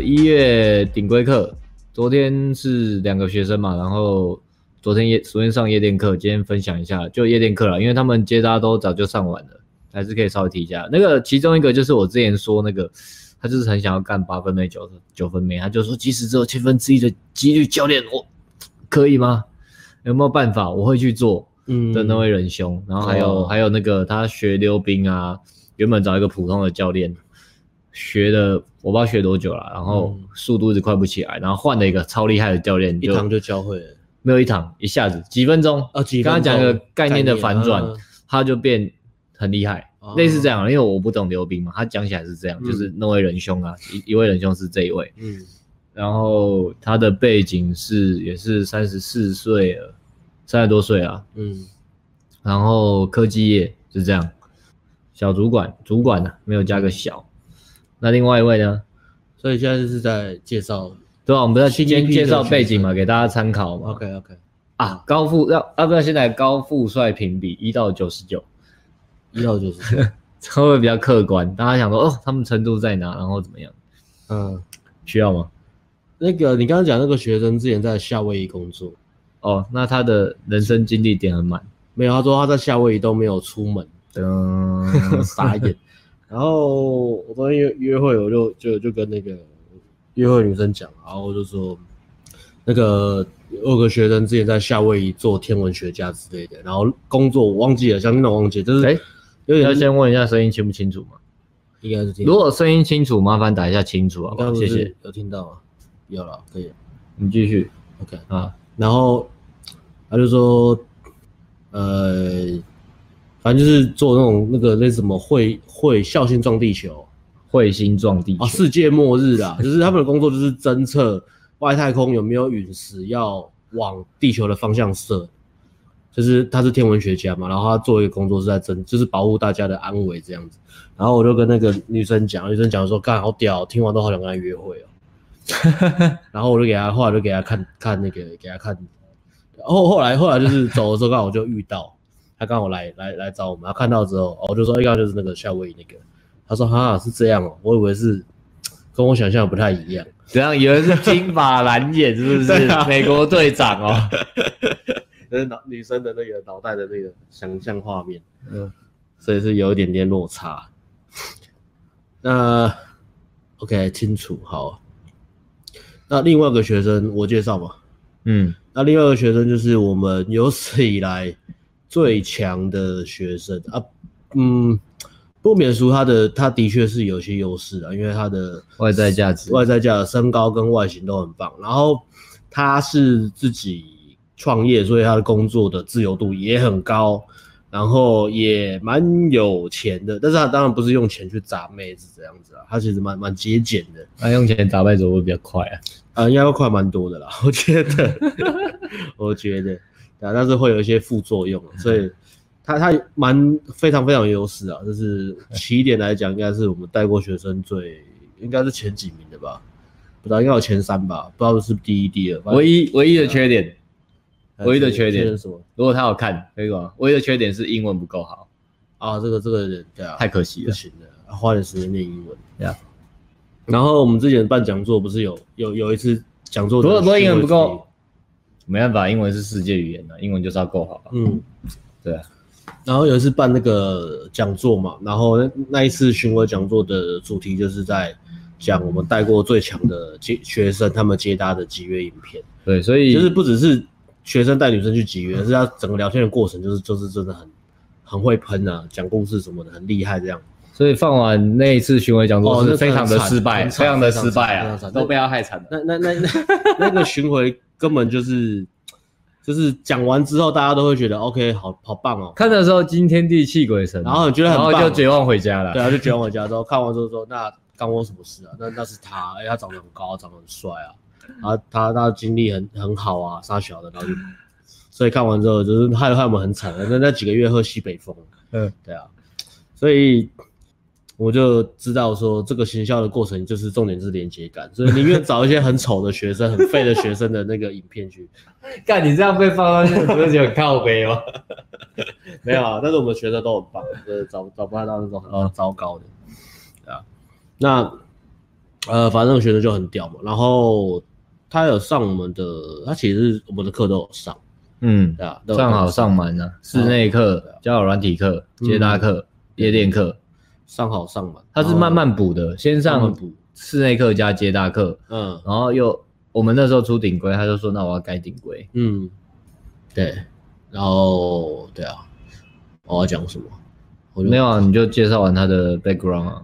个一月顶规课，昨天是两个学生嘛，然后昨天夜昨天上夜店课，今天分享一下就夜店课了，因为他们接搭都早就上完了，还是可以稍微提一下。那个其中一个就是我之前说那个，他就是很想要干八分妹九九分妹，他就说即使只有千分之一的几率，教练我可以吗？有没有办法？我会去做。嗯的那位仁兄，嗯、然后还有、哦、还有那个他学溜冰啊，原本找一个普通的教练学的，我不知道学多久了，然后速度一直快不起来，然后换了一个超厉害的教练，一堂就教会了，没有一堂，一下子几分钟啊，几分钟刚刚讲一个概念的反转，啊、他就变很厉害，啊、类似这样，因为我不懂溜冰嘛，他讲起来是这样，嗯、就是那位仁兄啊，一一位仁兄是这一位，嗯，然后他的背景是也是三十四岁了。三十多岁啊，嗯，然后科技业是这样，小主管，主管呢、啊、没有加个小，那另外一位呢？所以现在就是在介绍，对啊，我们不是先介绍背景嘛，给大家参考嘛。OK OK，啊，高富要要不要现在高富帅评比一到九十九，一到九十九，会不会比较客观？大家想说哦，他们程度在哪？然后怎么样？嗯，需要吗？那个你刚刚讲那个学生之前在夏威夷工作。哦，那他的人生经历点很满，没有，他说他在夏威夷都没有出门，嗯，傻眼。然后我昨天约约会，我就就就跟那个约会女生讲，然后我就说，那个有个学生之前在夏威夷做天文学家之类的，然后工作我忘记了，相信我忘记，就是哎，要先问一下声音清不清楚嘛？应该是听。如果声音清楚，麻烦打一下清楚啊，谢谢。有听到吗？有了，可以。你继续，OK 啊。然后他就说，呃，反正就是做那种那个那什么彗彗彗星撞地球，彗星撞地球，啊，世界末日啊！就是他们的工作就是侦测外太空有没有陨石要往地球的方向射，就是他是天文学家嘛，然后他做一个工作是在侦，就是保护大家的安危这样子。然后我就跟那个女生讲，女生讲说，干好屌，听完都好想跟他约会哦。然后我就给他，后来就给他看看那个，给他看。后后来后来就是走的时候，刚好我就遇到他，刚好来来来找我们。他看到之后，我就说：“刚刚就是那个夏威夷那个。”他说：“哈，是这样哦，我以为是跟我想象不太一样，怎样以为是金发蓝眼，是不是？美国队长哦，就是脑女生的那个脑袋的那个想象画面，嗯，所以是有一点点落差。那 OK，清楚，好。”那另外一个学生我介绍嘛，嗯，那另外一个学生就是我们有史以来最强的学生啊，嗯，不免俗，他的他的确是有些优势啊，因为他的外在价值、外在价值、身高跟外形都很棒，然后他是自己创业，所以他的工作的自由度也很高。然后也蛮有钱的，但是他当然不是用钱去砸妹子这样子啊，他其实蛮蛮节俭的。他用钱砸妹子会比较快啊？啊，应该会快蛮多的啦，我觉得，我觉得，啊，但是会有一些副作用，所以 他他蛮非常非常有优势啊，就是起点来讲，应该是我们带过学生最应该是前几名的吧，不知道应该有前三吧，不知道是第一、第二，唯一唯一的缺点。唯一的缺点是什么？如果他好看，可以吗？唯一的缺点是英文不够好啊，这个这个人对啊，太可惜了，不行的，花点时间练英文。对啊，然后我们之前办讲座，不是有有有一次讲座，如果说英文不够，没办法，英文是世界语言的，英文就是要够好。嗯，对啊。然后有一次办那个讲座嘛，然后那那一次巡回讲座的主题就是在讲我们带过最强的接学生他们接搭的集约影片。对，所以就是不只是。学生带女生去集约，是他整个聊天的过程，就是就是真的很很会喷啊，讲故事什么的很厉害这样。所以放完那一次巡回讲座是非常的失败，非常的失败啊，都被他害惨了。那那那那那个巡回根本就是就是讲完之后，大家都会觉得 OK，好好棒哦。看的时候惊天地泣鬼神，然后觉得很棒，然后就绝望回家了。对啊，就绝望回家之后，看完之后说，那干我什么事啊？那那是他，哎，他长得很高，长得很帅啊。然后他他经历很很好啊，杀小的，然后就，所以看完之后就是害害我们很惨，那那几个月喝西北风，嗯，对啊，所以我就知道说这个行销的过程就是重点是连接感，所以宁愿找一些很丑的学生、很废的学生的那个影片去，干你这样被放上去，不是就很靠北吗？没有啊，但是我们学生都很棒，就是找找不到那种很糟糕的，对啊，那。呃，反正那个学生就很屌嘛，然后他有上我们的，他其实我们的课都有上，嗯，对啊，上好上满啊，室内课、交友软体课、接搭课、夜店课，上好上满。他是慢慢补的，先上室内课加接大课，嗯，然后又我们那时候出顶规，他就说那我要改顶规，嗯，对，然后对啊，我要讲什么？没有啊，你就介绍完他的 background 啊。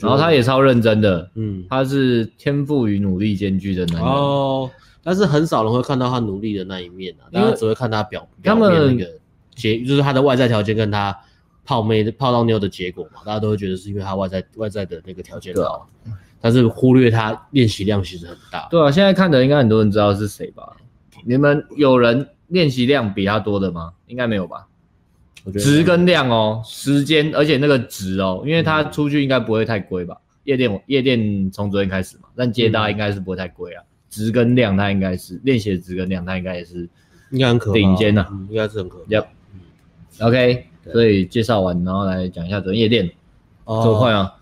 然后他也超认真的，嗯，他是天赋与努力兼具的男人。哦，但是很少人会看到他努力的那一面啊，大家只会看他表表面那个结，就是他的外在条件跟他泡妹泡到妞的结果嘛，大家都会觉得是因为他外在外在的那个条件好，但是忽略他练习量其实很大。对啊，现在看的应该很多人知道是谁吧？你们有人练习量比他多的吗？应该没有吧？值跟量哦，时间，而且那个值哦，因为他出去应该不会太贵吧？夜店夜店从昨天开始嘛，但接搭应该是不会太贵啊。值跟量，他应该是练习的值跟量，他应该也是应该很可顶尖的，应该是很可。OK，所以介绍完，然后来讲一下昨天夜店，这么快啊？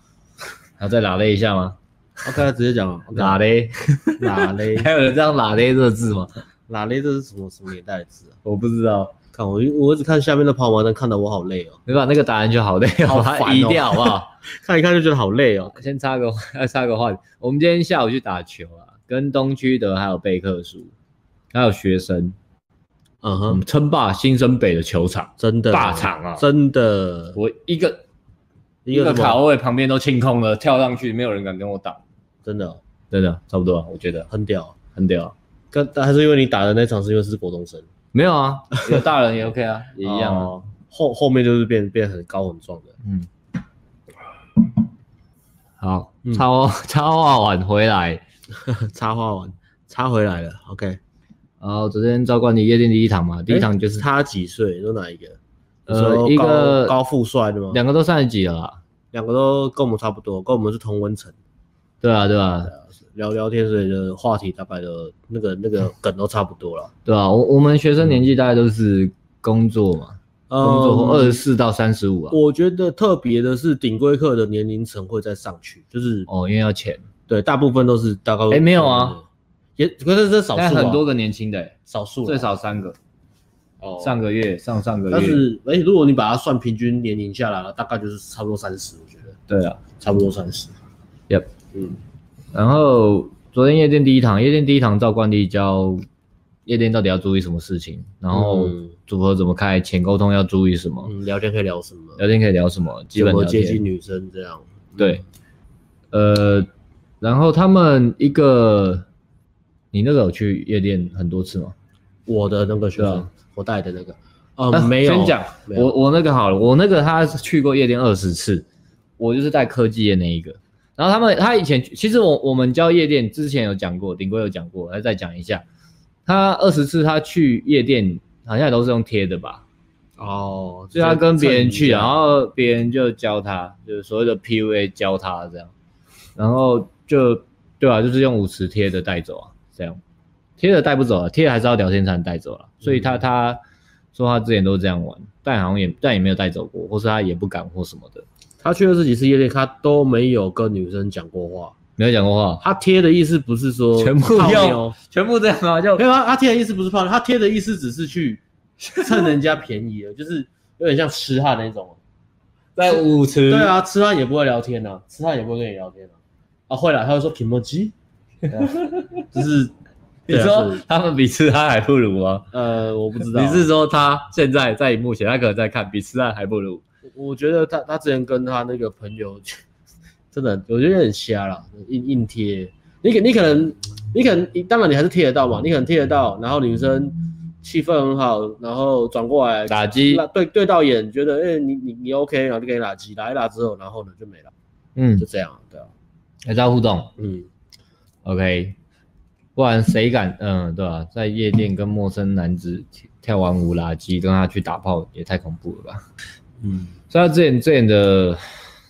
还要再拉嘞一下吗？OK，直接讲拉嘞，拉嘞，还有人这样拉嘞这个字吗？拉嘞这是什么什么年代的字啊？我不知道。看我，我一直看下面的跑马灯，看得我好累哦。没把那个打篮球好累哦，好烦哦，移掉好不好？看一看就觉得好累哦。先插个，要插个话题。我们今天下午去打球啊，跟东区的还有贝克书，还有学生，嗯哼，称霸新生北的球场，真的。大场啊，真的。我一个一个卡位旁边都清空了，跳上去没有人敢跟我打，真的，真的差不多，我觉得。很屌，很屌。跟还是因为你打的那场是因为是国中生。没有啊，有大人也 OK 啊，也一样哦。后后面就是变变很高很壮的。嗯，好，插插画完回来，插画完插回来了。OK，然后昨天照惯你夜店第一堂嘛，第一堂就是他几岁？都哪一个？呃，一个高富帅的吗？两个都三十几了啦，两个都跟我们差不多，跟我们是同温层。对啊，对啊。聊聊天，所以的话题大概的那个那个梗都差不多了，对啊，我我们学生年纪大概都是工作嘛，嗯、工作二十四到三十五啊。我觉得特别的是顶规课的年龄层会再上去，就是哦，因为要钱。对，大部分都是大概。哎，没有啊，也可是这少数、啊，很多个年轻的，少数，最少三个。哦，上个月上上个月。但是哎，如果你把它算平均年龄下来了，大概就是差不多三十，我觉得。对啊，差不多三十。Yep，嗯。然后昨天夜店第一堂，夜店第一堂照惯例教夜店到底要注意什么事情，然后组合怎么开，前沟通要注意什么，嗯，聊天可以聊什么，聊天可以聊什么，基本接近女生这样。对，呃，然后他们一个，你那个有去夜店很多次吗？我的那个学生，我带的那个，呃，没有。先讲，我我那个好了，我那个他去过夜店二十次，我就是带科技的那一个。然后他们，他以前其实我我们教夜店之前有讲过，顶规有讲过，来再讲一下。他二十次他去夜店，好像也都是用贴的吧？哦，所以他跟别人去，然后别人就教他，就是所谓的 PUA 教他这样，然后就对吧、啊？就是用舞池贴的带走啊，这样贴的带不走啊，贴还是要聊天才能带走了。所以他他说他之前都是这样玩，但好像也但也没有带走过，或是他也不敢或什么的。他去了这几次夜店，他都没有跟女生讲过话，没有讲过话。他贴的意思不是说全部用，全部这样啊，就没有啊。他贴的意思不是泡妞，他贴的意思只是去趁人家便宜了，就是有点像痴汉那种，在舞池。对啊，痴汉也不会聊天啊，痴汉也不会跟你聊天啊。啊，会了，他会说 kimochi，就是 你说他们比痴汉还不如吗？呃，我不知道。你是说他现在在目前他可能在看比痴汉还不如？我觉得他他之前跟他那个朋友，真的我觉得很瞎了，硬硬贴。你可你可能你可能当然你还是贴得到嘛，你可能贴得到，然后女生气氛很好，然后转过来打击击，对对到眼，觉得哎、欸、你你你 OK，然后就给你打击，打一打之后，然后呢就没了，嗯，就这样，对啊，还是要互动，嗯，OK，不然谁敢，嗯，对吧、啊？在夜店跟陌生男子跳完舞垃圾，跟他去打炮也太恐怖了吧？嗯。所以他之前之前的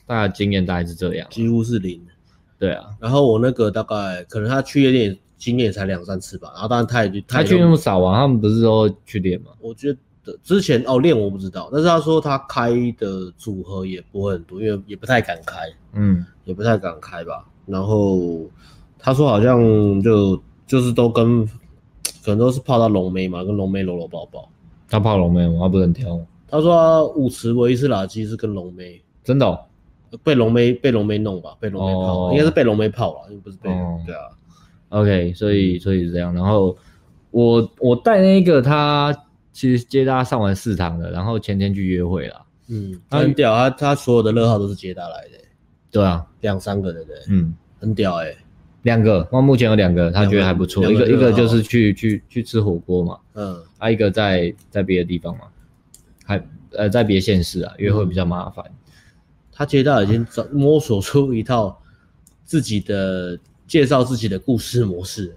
大概经验大概是这样，几乎是零。对啊，然后我那个大概可能他去夜店经验才两三次吧，然后当然他也他，他去那么少啊，他们不是说去练吗？我觉得之前哦练我不知道，但是他说他开的组合也不会很多，因为也不太敢开，嗯，也不太敢开吧。然后他说好像就就是都跟可能都是泡到龙妹嘛，跟龙妹搂搂抱抱。他泡龙妹吗？他不能挑。他说他舞池唯一次垃圾是跟龙妹，真的、哦、被龙妹被龙妹弄吧，被龙妹泡，哦、应该是被龙妹泡了，又不是被、哦、对啊。OK，所以所以是这样。然后我我带那个他其实接他上完四堂的，然后前天去约会了。嗯，他很屌，他他所有的乐号都是接他来的。对啊，两三个的对。嗯，很屌哎、欸。两个，那目前有两个，他觉得还不错。一个一个就是去去去吃火锅嘛。嗯。还、啊、一个在在别的地方嘛。还呃在别县市啊，约会比较麻烦、嗯。他接到已经找摸索出一套自己的介绍自己的故事模式。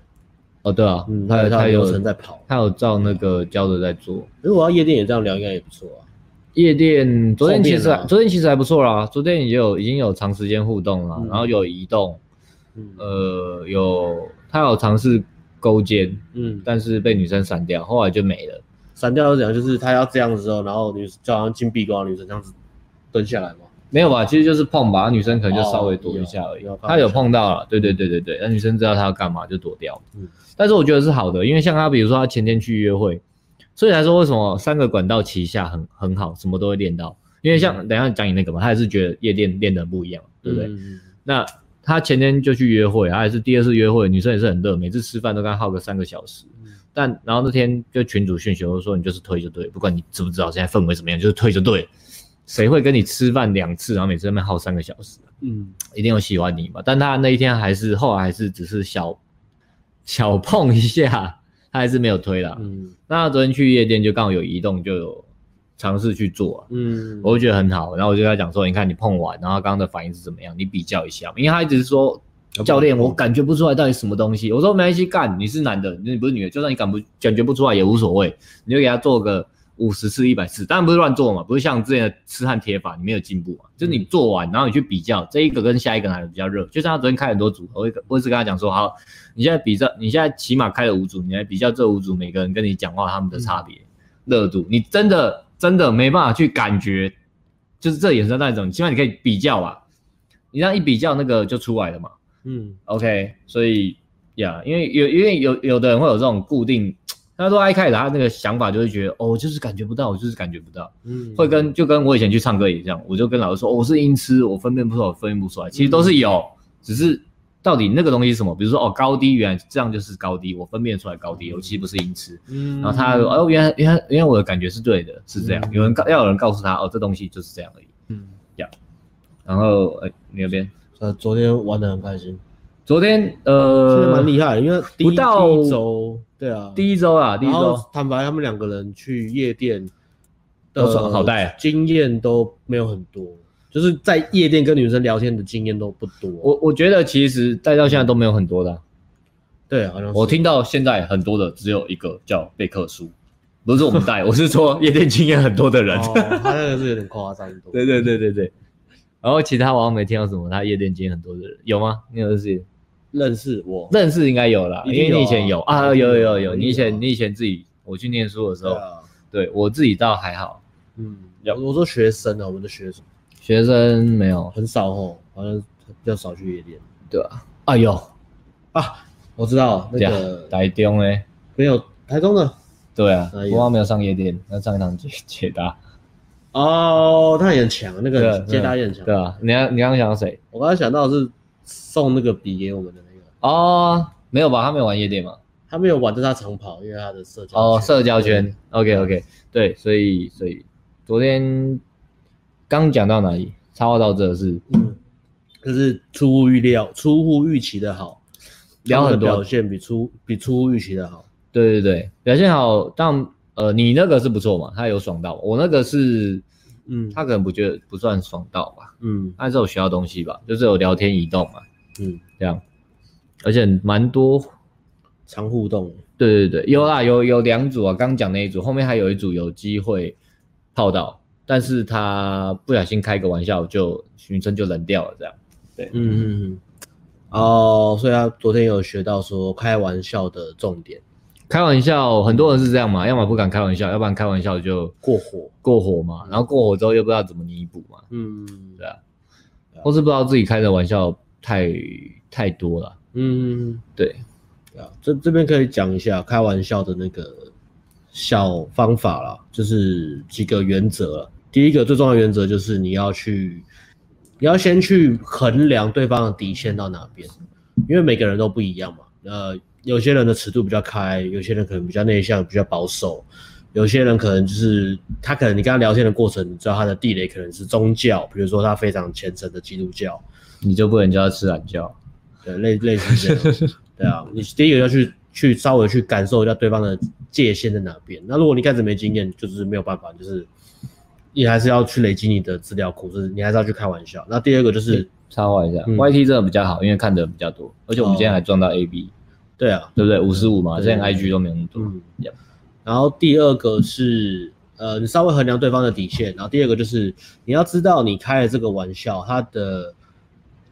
哦，对啊，嗯，他有他有流程在跑，他有照那个教的在做。如果要夜店也这样聊，应该也不错啊。夜店昨天其实、啊、昨天其实还不错啦，昨天也有已经有长时间互动了、嗯，然后有移动，嗯、呃，有他有尝试勾肩，嗯，但是被女生闪掉，后来就没了。闪掉是怎样？就是他要这样子之后，然后女就好像金币光女生这样子蹲下来嘛？没有吧？其实就是碰吧，女生可能就稍微躲一下而已。他、哦、有，有碰到了，对对对对对，那女生知道他要干嘛就躲掉。嗯，但是我觉得是好的，因为像他，比如说他前天去约会，所以来说为什么三个管道齐下很很好，什么都会练到。因为像等一下讲你那个嘛，他也是觉得夜店练的不一样，对不对？嗯、那他前天就去约会，他也是第二次约会，女生也是很热，每次吃饭都跟他耗个三个小时。但然后那天就群主讯息我说，你就是推就对，不管你知不知道现在氛围怎么样，就是推就对。谁会跟你吃饭两次，然后每次在那边耗三个小时？嗯，一定有喜欢你嘛？但他那一天还是后来还是只是小小碰一下，他还是没有推啦。嗯，那昨天去夜店就刚好有移动，就有尝试去做、啊。嗯，我就觉得很好。然后我就跟他讲说，你看你碰完，然后刚刚的反应是怎么样？你比较一下，因为他一直说。教练，我感觉不出来到底什么东西。我说没关系，干，你是男的，你不是女的，就算你感不感觉不出来也无所谓，你就给他做个五十次、一百次，当然不是乱做嘛，不是像之前的痴汉铁法，你没有进步嘛。就是你做完，然后你去比较这一个跟下一个哪个比较热。就像他昨天开很多组，我我一直跟他讲说，好，你现在比较，你现在起码开了五组，你来比较这五组每个人跟你讲话他们的差别、热度，你真的真的没办法去感觉，就是这眼神那种，起码你可以比较吧，你这样一比较，那个就出来了嘛。嗯，OK，所以呀，因为有因为有有的人会有这种固定，他说一开始他那个想法就会觉得，哦，就是感觉不到，我就是感觉不到，嗯，会跟就跟我以前去唱歌也一样，我就跟老师说，哦，我是音痴，我分辨不出来，我分辨不出来，其实都是有，嗯，只是到底那个东西是什么？比如说哦，高低原来这样就是高低，我分辨出来高低，我其实不是音痴，嗯，然后他哦，原来原来原来我的感觉是对的，是这样，嗯，有人告要有人告诉他，哦，这东西就是这样而已，嗯，呀，然后哎，你那边，呃，昨天玩的很开心。昨天呃，蛮厉害的，因为第一不到一周，对啊，第一周啊，第一周，坦白他们两个人去夜店都是好带，经验都没有很多，就是在夜店跟女生聊天的经验都不多。我我觉得其实带到现在都没有很多的，对啊，好像是我听到现在很多的只有一个叫贝克书，不是我们带，我是说夜店经验很多的人，哦、他那个是有点夸张多。对对对对对，然后其他我好像没听到什么他夜店经验很多的人，有吗？你有认识？认识我，认识应该有啦，有啊，因为你以前有啊，有有有有，有，你以前你以前自己我去念书的时候，对，对我自己倒还好，嗯，我说学生啊，我们的学生，学生没有很少哦，好像比较少去夜店，对吧？啊有啊，我知道那个台中诶，没有台中的，对啊，我还没有上夜店，那上一堂解 解答，哦，他也很强，那个解答也很强，对啊，你刚你刚刚想到谁？我刚才想到是送那个笔给我们的那个。哦，没有吧？他没有玩夜店吗？他没有玩，但他长跑，因为他的社交哦，社交圈。OK OK，对，所以所以昨天刚讲到哪里？插话到这是，嗯，就是出乎预料、出乎预期的好，聊很多。表现比出比出乎预期的好。对对对，表现好，但呃，你那个是不错嘛，他有爽到，我那个是，嗯，他可能不觉得不算爽到吧，嗯，他是有学到东西吧，就是有聊天移动嘛，嗯，这样。而且蛮多常互动，对对对，有啦，有有两组啊，刚讲那一组，后面还有一组有机会泡到，但是他不小心开个玩笑就，就女生就冷掉了，这样，对，嗯嗯嗯，哦，所以他昨天有学到说开玩笑的重点，开玩笑，很多人是这样嘛，要么不敢开玩笑，要不然开玩笑就过火，过火嘛，然后过火之后又不知道怎么弥补嘛，嗯，对啊，或是不知道自己开的玩笑太太多了，嗯，对，对啊，这这边可以讲一下开玩笑的那个小方法啦，就是几个原则。第一个最重要的原则就是你要去，你要先去衡量对方的底线到哪边，因为每个人都不一样嘛。呃，有些人的尺度比较开，有些人可能比较内向，比较保守，有些人可能就是他可能你跟他聊天的过程，你知道他的地雷可能是宗教，比如说他非常虔诚的基督教，你就不能叫他吃懒觉，对，类类似这样，对啊，你第一个要去去稍微去感受一下对方的界限在哪边。那如果你开始没经验，就是没有办法，就是。你还是要去累积你的资料库，就是你还是要去开玩笑。那第二个就是插话一下、嗯、，YT 真的比较好，因为看的比较多，而且我们今天还撞到 AB，、哦、对啊，对不对？五十五嘛，现在 IG 都没有那么多。嗯，然后第二个是，呃，你稍微衡量对方的底线。然后第二个就是你要知道你开的这个玩笑，它的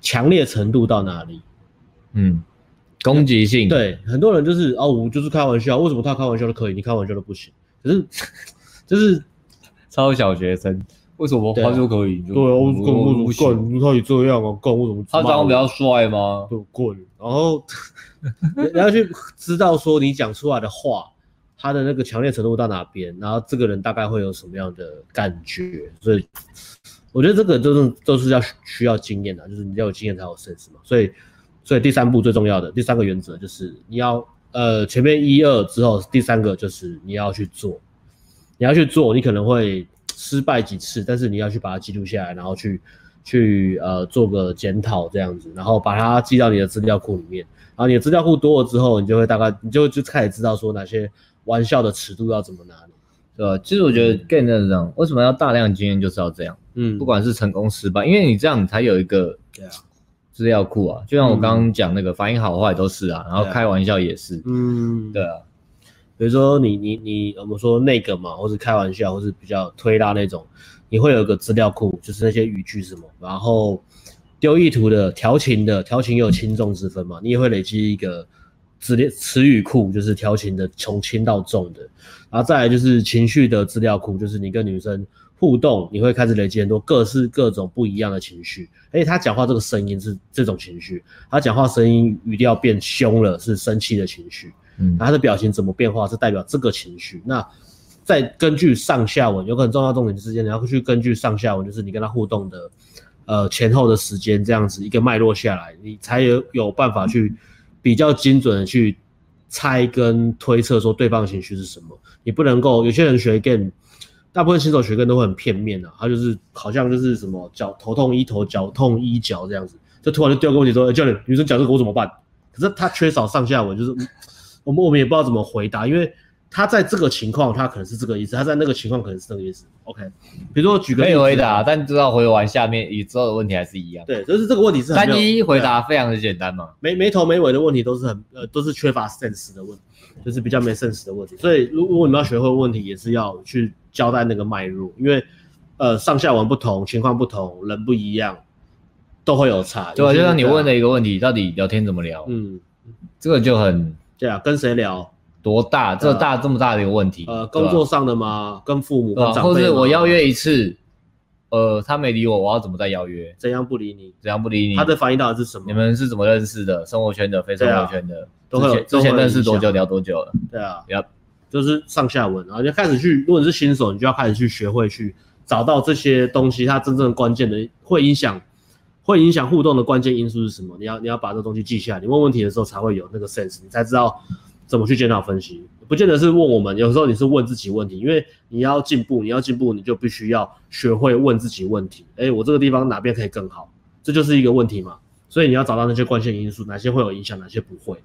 强烈程度到哪里？嗯，攻击性。对，很多人就是哦，我就是开玩笑，为什么他开玩笑都可以，你开玩笑都不行？可是 就是。超小学生，为什么他就可以？对啊，我干我干，你可以这样啊？干我怎么？他长得比较帅吗？就滚！然后 你要去知道说你讲出来的话，他的那个强烈程度到哪边，然后这个人大概会有什么样的感觉。所以我觉得这个都是都是要需要经验的，就是你要有经验才有 sense 嘛。所以所以第三步最重要的第三个原则就是你要呃前面一二之后，第三个就是你要去做。你要去做，你可能会失败几次，但是你要去把它记录下来，然后去去呃做个检讨这样子，然后把它记到你的资料库里面。然后你的资料库多了之后，你就会大概你就就开始知道说哪些玩笑的尺度要怎么拿，对吧？其实我觉得 game 是这样，为什么要大量经验就是要这样，嗯，不管是成功失败，因为你这样你才有一个资料库啊。就像我刚刚讲那个反应好坏都是啊，然后开玩笑也是，嗯，对啊。比如说你你你我们说那个嘛，或是开玩笑，或是比较推拉那种，你会有个资料库，就是那些语句什么，然后丢意图的、调情的，调情也有轻重之分嘛，你也会累积一个资料词语库，就是调情的从轻到重的，然后再来就是情绪的资料库，就是你跟女生互动，你会开始累积很多各式各种不一样的情绪，而且他讲话这个声音是这种情绪，他讲话声音语调变凶了是生气的情绪。嗯，他的表情怎么变化是代表这个情绪。那再根据上下文，有个很重要重点之间，你要去根据上下文，就是你跟他互动的，呃前后的时间这样子一个脉络下来，你才有有办法去比较精准的去猜跟推测说对方情绪是什么。你不能够有些人学 game，大部分新手学跟都会很片面啊，他就是好像就是什么脚头痛医头，脚痛医脚这样子，就突然就丢个问题说，欸、教练，女生讲这个我怎么办？可是他缺少上下文，就是。我们我们也不知道怎么回答，因为他在这个情况，他可能是这个意思；他在那个情况，可能是这个意思。OK，比如说举个例子，可以回答，但知道回完下面以之后的问题还是一样。对，就是这个问题是很单一回答，非常的简单嘛，没没头没尾的问题都是很呃都是缺乏 sense 的问题，就是比较没 sense 的问题。所以如如果你们要学会问题，也是要去交代那个脉络，因为呃上下文不同，情况不同，人不一样，都会有差。对，就像你问的一个问题，到底聊天怎么聊？嗯，这个就很。对啊，跟谁聊？多大？这大这么大的一个问题。呃，工作上的吗？跟父母、跟长辈吗？或者我邀约一次，呃，他没理我，我要怎么再邀约？怎样不理你？怎样不理你？他的反应到底是什么？你们是怎么认识的？生活圈的、非生活圈的？之前之前认识多久？聊多久了？对啊，要就是上下文，然后就开始去。如果你是新手，你就要开始去学会去找到这些东西，它真正关键的会影响。会影响互动的关键因素是什么？你要你要把这东西记下来。你问问题的时候才会有那个 sense，你才知道怎么去检讨分析。不见得是问我们，有时候你是问自己问题，因为你要进步，你要进步，你就必须要学会问自己问题。诶，我这个地方哪边可以更好？这就是一个问题嘛。所以你要找到那些关键因素，哪些会有影响，哪些不会。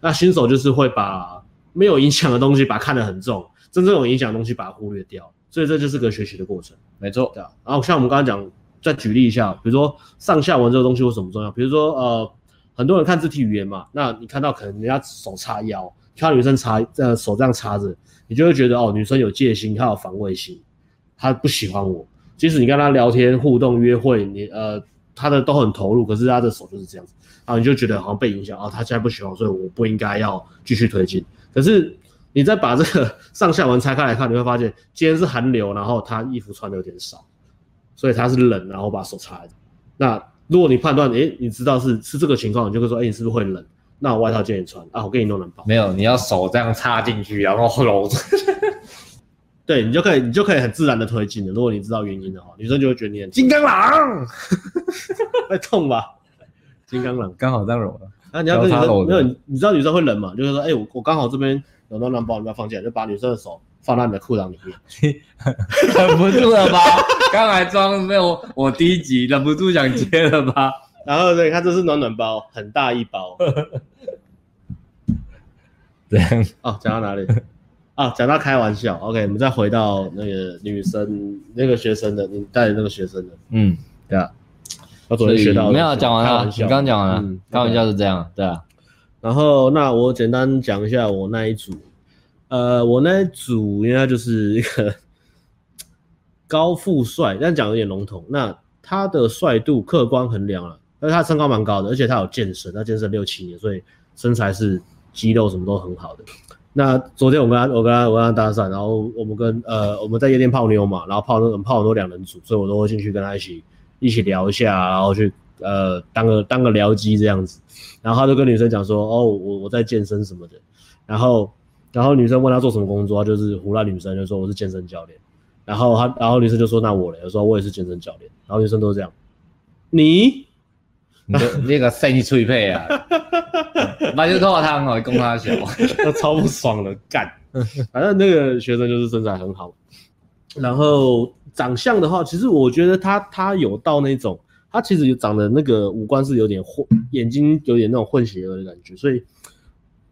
那新手就是会把没有影响的东西把它看得很重，真正有影响的东西把它忽略掉。所以这就是个学习的过程。没错，对啊。然后像我们刚刚讲。再举例一下，比如说上下文这个东西为什么重要？比如说呃，很多人看肢体语言嘛，那你看到可能人家手叉腰，看到女生叉呃手这样叉着，你就会觉得哦，女生有戒心，她有防卫心，她不喜欢我。即使你跟她聊天互动约会，你呃她的都很投入，可是她的手就是这样子，然后你就觉得好像被影响啊，她现在不喜欢，所以我不应该要继续推进。可是你再把这个 上下文拆开来看，你会发现今天是寒流，然后他衣服穿的有点少，所以他是冷，然后把手插着。那如果你判断，诶，你知道是是这个情况，你就会说，诶，你是不是会冷？那我外套借你穿啊，我给你弄暖包。没有，你要手这样插进去，然后搂着。对，你就可以，你就可以很自然的推进了。如果你知道原因的话，女生就会觉得你很金刚狼，会痛吧？金刚狼刚好这样揉了。啊，你要跟女生没有？你知道女生会冷嘛？就是说，哎、欸，我我刚好这边有暖暖包，你不要放进来，就把女生的手放到你的裤裆里面。忍不住了吧？刚才装没有？我第一集忍不住想接了吧？然后对，看这是暖暖包，很大一包。这样哦，讲到哪里？啊，讲到开玩笑，OK，我们再回到那个女生那个学生的，你带的那个学生的，嗯，对啊，我昨天学到没有讲完了，你刚讲完了，嗯，开玩笑是这样，对啊，然后那我简单讲一下我那一组，呃，我那组应该就是一个高富帅，但讲有点笼统，那他的帅度客观衡量了，但是他身高蛮高的，而且他有健身，他健身六七年，所以身材是肌肉什么都很好的。那昨天我跟他，我跟他，我跟他搭讪，然后我们跟呃我们在夜店泡妞嘛，然后泡那种泡很多两人组，所以我都会进去跟他一起一起聊一下，然后去呃当个当个聊机这样子，然后他就跟女生讲说，哦我我在健身什么的，然后然后女生问他做什么工作，他就是胡乱女生就说我是健身教练，然后他然后女生就说那我嘞，我说我也是健身教练，然后女生都是这样，你。你？那个生脆配啊，那就拖他哦，供他小，他超不爽的干。反正那个学生就是身材很好，然后长相的话，其实我觉得他他有到那种，他其实长得那个五官是有点混，眼睛有点那种混血儿的感觉，所以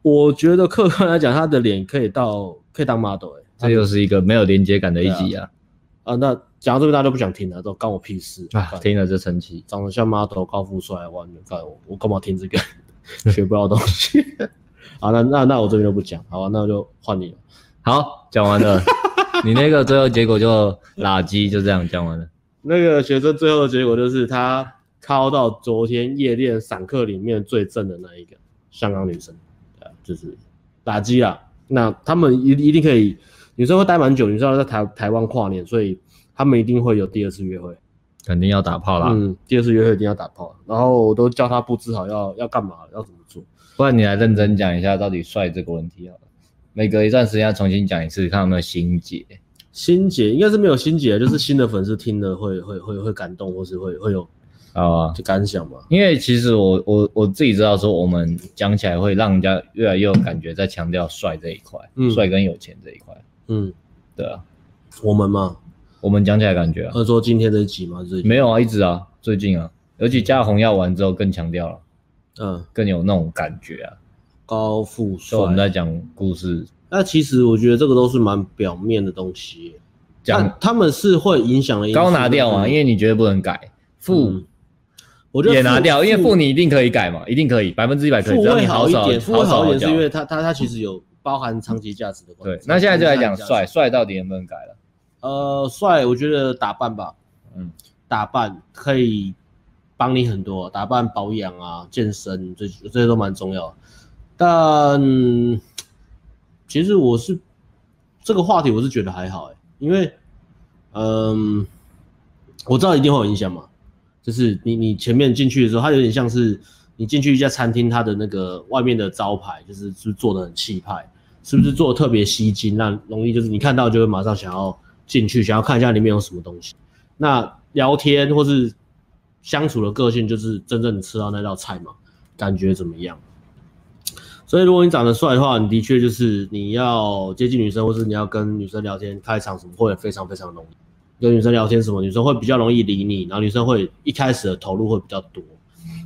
我觉得客观来讲，他的脸可以到可以当 model 哎、欸，这又是一个没有连接感的一集啊。啊，那讲到这边大家都不想听了，都关我屁事啊！听了就生气，长得像 model 高富帅，完了，干我我干嘛听这个？学不到东西。好，那那那我这边就不讲，好吧？那我就换你了。好，讲完了。你那个最后结果就垃圾，就这样讲完了。那个学生最后的结果就是他靠到昨天夜店散客里面最正的那一个香港女生，啊，就是打击啊。那他们一一定可以。女生会待蛮久，你知道在台台湾跨年，所以他们一定会有第二次约会，肯定要打炮啦。嗯，第二次约会一定要打炮，然后我都叫他布置好要要干嘛，要怎么做。不然你来认真讲一下到底帅这个问题好了，每隔一段时间要重新讲一次，看有没有心结。心结应该是没有心结，就是新的粉丝听了会会会会感动，或是会会有啊。就感想嘛。因为其实我我我自己知道说，我们讲起来会让人家越来越有感觉，在强调帅这一块，嗯，帅跟有钱这一块。嗯，对啊，我们嘛，我们讲起来感觉啊，说今天这一集嘛，最近。没有啊，一直啊，最近啊，尤其加红药丸之后更强调了，嗯，更有那种感觉啊，高富帅。我们在讲故事，那其实我觉得这个都是蛮表面的东西，讲他们是会影响的。高拿掉啊，因为你觉得不能改，富，我觉得也拿掉，因为富你一定可以改嘛，一定可以，百分之一百可以，富会好一点，富会好一点是因为他他他其实有。包含长期价值的关系。对，那现在就来讲帅，帅到底能不能改了？呃，帅，我觉得打扮吧，嗯，打扮可以帮你很多，打扮、保养啊、健身，这这些都蛮重要。但其实我是这个话题，我是觉得还好哎，因为，嗯，我知道一定会有影响嘛，就是你你前面进去的时候，它有点像是你进去一家餐厅，它的那个外面的招牌就是是做的很气派。是不是做的特别吸睛？那容易就是你看到就会马上想要进去，想要看一下里面有什么东西。那聊天或是相处的个性，就是真正吃到那道菜嘛，感觉怎么样？所以如果你长得帅的话，你的确就是你要接近女生，或是你要跟女生聊天、开场什么，会非常非常容易。跟女生聊天什么，女生会比较容易理你，然后女生会一开始的投入会比较多。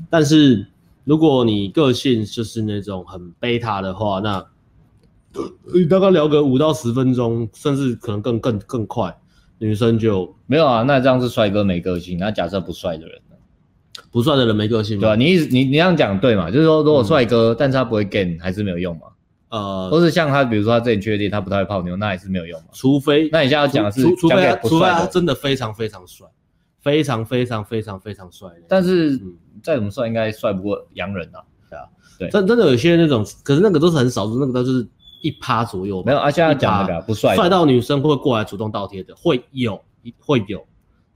但是如果你个性就是那种很贝塔的话，那你大概聊个五到十分钟，甚至可能更更更快，女生就没有啊。那这样是帅哥没个性。那假设不帅的人呢？不帅的人没个性吗？对吧、啊？你你你这样讲对嘛？就是说，如果帅哥，嗯、但是他不会 gain，还是没有用嘛？呃，或是像他，比如说他自己确定他不太会泡妞，那也是没有用嘛？除非，那你现在要讲的是除，除非他除非他真的非常非常帅，非常非常非常非常帅。但是、嗯、再怎么帅，应该帅不过洋人啊。对啊，对，真真的有些那种，可是那个都是很少数，那个都是。一趴左右。没有，啊，现在讲那个不帅，帅到女生会过来主动倒贴的，会有，会有，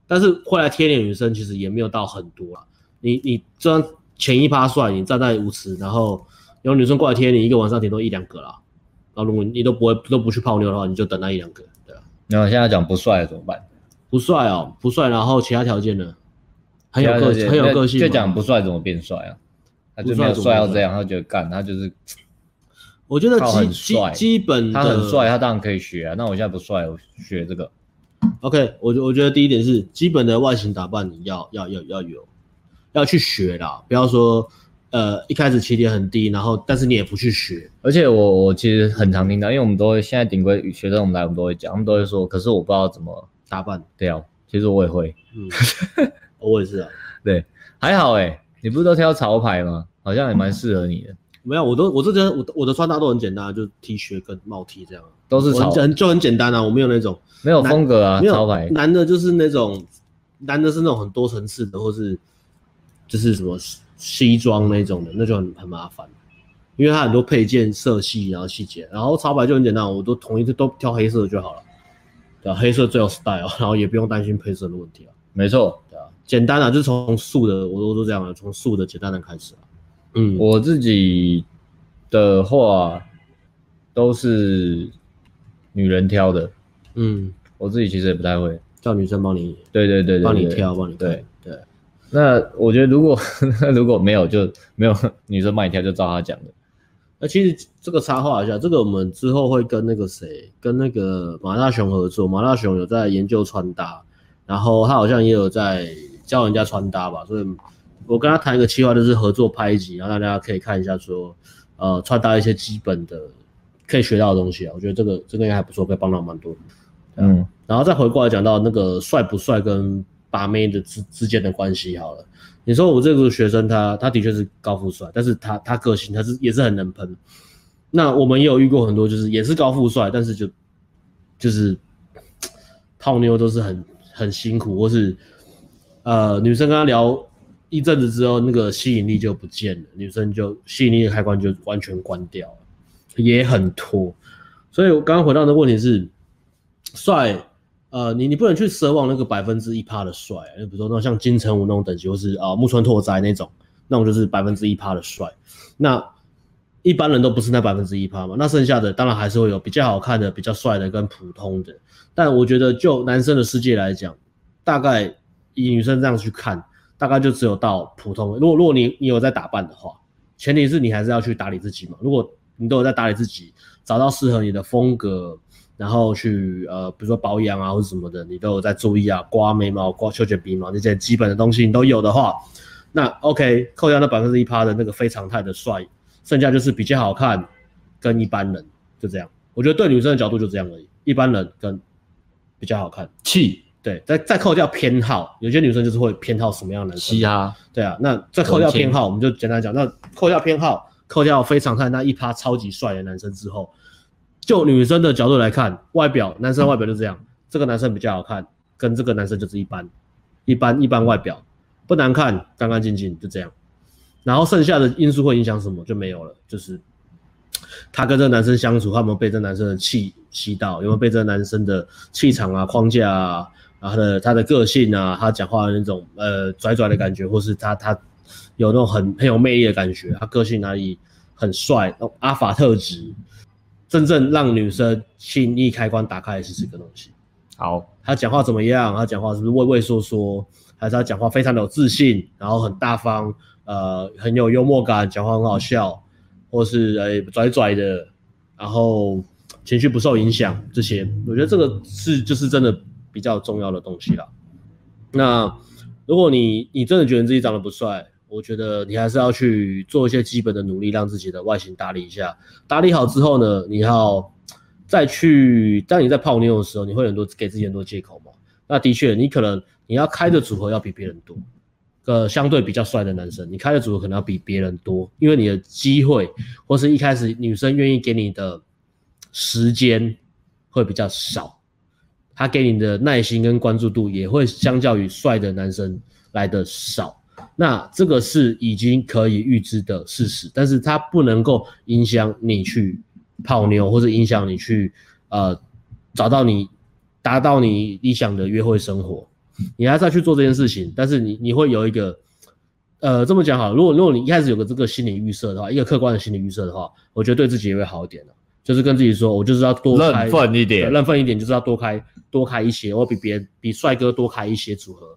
但是会来贴脸女生其实也没有到很多啊。你你这样前一趴帅，你站在舞池，然后有女生过来贴你，一个晚上顶多一两个啦。然后如果你都不会都不去泡妞的话，你就等那一两个，对啊。那我现在讲不帅怎么办？不帅哦，不帅，然后其他条件呢？很有个性，很有个性。就讲不帅怎么变帅啊？他就没有帅到这样，他觉得干，他就是。我觉得基基基本他很帅，他当然可以学啊。那我现在不帅，我学这个。OK，我我觉得第一点是基本的外形打扮你要要要要有，要去学啦。不要说呃一开始起点很低，然后但是你也不去学。而且我我其实很常听到，因为我们都会现在顶规学生我们来我们都会讲，他们都会说，可是我不知道怎么打扮。对啊，其实我也会，嗯，我也是啊。对，还好哎、欸，你不是都挑潮牌吗？好像也蛮适合你的。没有，我都我这边我我的穿搭都很简单，就 T 恤跟帽 T 这样，都是潮，很就很简单啊。我没有那种没有风格啊，潮牌。男的就是那种，男的是那种很多层次的，或是就是什么西装那种的，那就很很麻烦，因为它很多配件、色系，然后细节。然后潮牌就很简单，我都统一都挑黑色就好了，对吧？黑色最有 style，然后也不用担心配色的问题啊。没错，对啊，简单啊，就从素的，我都都这样了，从素的简单的开始啊。嗯，我自己的话都是女人挑的。嗯，我自己其实也不太会叫女生帮你。对对对对，帮你挑，帮你对对。那我觉得如果 如果没有就没有女生帮你挑，就照他讲的。那其实这个插话一下，这个我们之后会跟那个谁，跟那个马大雄合作。马大雄有在研究穿搭，然后他好像也有在教人家穿搭吧，所以。我跟他谈一个计划，就是合作拍一集，然后大家可以看一下说，呃，穿搭一些基本的可以学到的东西啊。我觉得这个这个应该还不错，可以帮到蛮多。嗯，然后再回过来讲到那个帅不帅跟把妹的之之间的关系好了。你说我这个学生他他的确是高富帅，但是他他个性他是也是很能喷。那我们也有遇过很多，就是也是高富帅，但是就就是 泡妞都是很很辛苦，或是呃女生跟他聊。一阵子之后，那个吸引力就不见了，女生就吸引力的开关就完全关掉了，也很拖。所以我刚刚回到的问题是，帅，呃，你你不能去奢望那个百分之一趴的帅，比如说那像金城武那种等级，或是啊、木村拓哉那种，那种就是百分之一趴的帅。那一般人都不是那百分之一趴嘛，那剩下的当然还是会有比较好看的、比较帅的跟普通的。但我觉得就男生的世界来讲，大概以女生这样去看。大概就只有到普通。如果如果你你有在打扮的话，前提是你还是要去打理自己嘛。如果你都有在打理自己，找到适合你的风格，然后去呃，比如说保养啊或者什么的，你都有在注意啊，刮眉毛、刮修剪鼻毛这些基本的东西你都有的话，那 OK，扣掉那百分之一趴的那个非常态的帅，剩下就是比较好看跟一般人就这样。我觉得对女生的角度就这样而已，一般人跟比较好看气。对，再再扣掉偏好，有些女生就是会偏好什么样的男生？嘻哈，对啊，那再扣掉偏好，我们就简单讲，那扣掉偏好，扣掉非常态那一趴超级帅的男生之后，就女生的角度来看，外表，男生外表就这样，这个男生比较好看，跟这个男生就是一般，一般一般外表不难看，干干净净就这样，然后剩下的因素会影响什么就没有了，就是他跟这个男生相处，他有没有被这个男生的气吸到，有没有被这个男生的气场啊、框架啊。然后他的他的个性啊，他讲话的那种呃拽拽的感觉，或是他他有那种很很有魅力的感觉，他个性哪里很帅，阿法特质，真正让女生心意开关打开的是这个东西。好，他讲话怎么样？他讲话是不是畏畏缩缩？还是他讲话非常的有自信，然后很大方，呃，很有幽默感，讲话很好笑，或是呃拽拽的，然后情绪不受影响，这些我觉得这个是就是真的。比较重要的东西啦。那如果你你真的觉得自己长得不帅，我觉得你还是要去做一些基本的努力，让自己的外形打理一下。打理好之后呢，你要再去。当你在泡妞的时候，你会很多给自己很多借口嘛？那的确，你可能你要开的组合要比别人多。呃，相对比较帅的男生，你开的组合可能要比别人多，因为你的机会或是一开始女生愿意给你的时间会比较少。他给你的耐心跟关注度也会相较于帅的男生来的少，那这个是已经可以预知的事实，但是它不能够影响你去泡妞，或者影响你去呃找到你达到你理想的约会生活，你还是要去做这件事情。但是你你会有一个呃这么讲好，如果如果你一开始有个这个心理预设的话，一个客观的心理预设的话，我觉得对自己也会好一点的。就是跟自己说，我就是要多开认份一点，认份一点，就是要多开多开一些，我比别人比帅哥多开一些组合。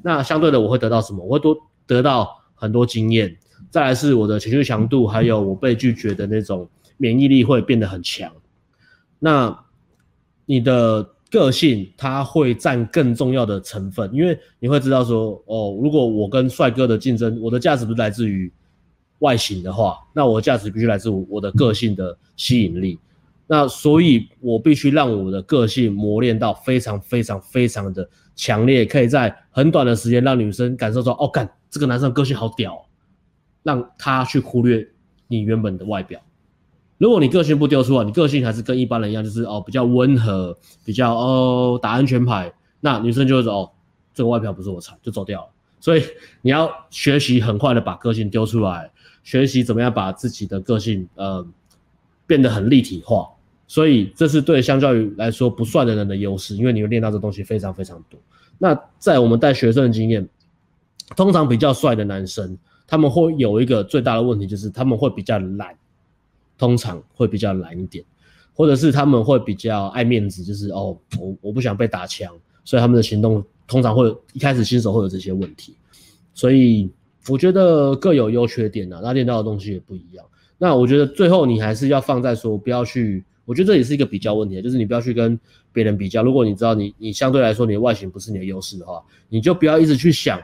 那相对的，我会得到什么？我会多得到很多经验。再来是我的情绪强度，还有我被拒绝的那种免疫力会变得很强。那你的个性，它会占更重要的成分，因为你会知道说，哦，如果我跟帅哥的竞争，我的价值不是来自于。外形的话，那我的价值必须来自我我的个性的吸引力。那所以，我必须让我的个性磨练到非常非常非常的强烈，可以在很短的时间让女生感受到，哦，干，这个男生个性好屌，让他去忽略你原本的外表。如果你个性不丢出来，你个性还是跟一般人一样，就是哦比较温和，比较哦打安全牌，那女生就会说，哦，这个外表不是我菜，就走掉了。所以你要学习很快的把个性丢出来。学习怎么样把自己的个性呃变得很立体化，所以这是对相较于来说不帅的人的优势，因为你会练到这东西非常非常多。那在我们带学生的经验，通常比较帅的男生，他们会有一个最大的问题，就是他们会比较懒，通常会比较懒一点，或者是他们会比较爱面子，就是哦我我不想被打枪，所以他们的行动通常会一开始新手会有这些问题，所以。我觉得各有优缺点呐，那练到的东西也不一样。那我觉得最后你还是要放在说，不要去，我觉得这也是一个比较问题，就是你不要去跟别人比较。如果你知道你你相对来说你的外形不是你的优势的话，你就不要一直去想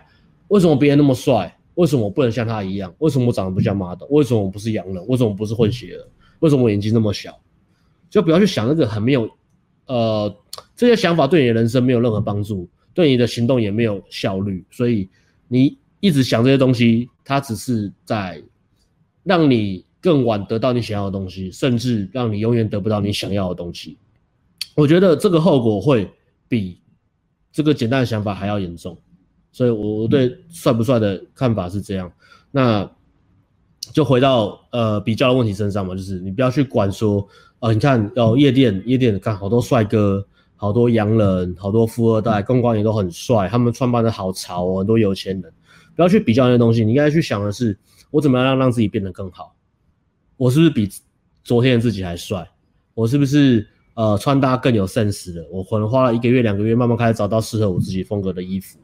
为什么别人那么帅，为什么我不能像他一样，为什么我长得不像 model，为什么我不是洋人，为什么我不是混血儿，为什么我眼睛那么小，就不要去想那个很没有，呃，这些想法对你的人生没有任何帮助，对你的行动也没有效率，所以你。一直想这些东西，它只是在让你更晚得到你想要的东西，甚至让你永远得不到你想要的东西。我觉得这个后果会比这个简单的想法还要严重。所以，我我对帅不帅的看法是这样。那就回到呃比较的问题身上嘛，就是你不要去管说，呃，你看哦，夜店夜店看好多帅哥，好多洋人，好多富二代，公关也都很帅，他们穿扮的好潮哦，很多有钱人。不要去比较那些东西，你应该去想的是，我怎么样让让自己变得更好？我是不是比昨天的自己还帅？我是不是呃穿搭更有 sense 的？我可能花了一个月、两个月，慢慢开始找到适合我自己风格的衣服。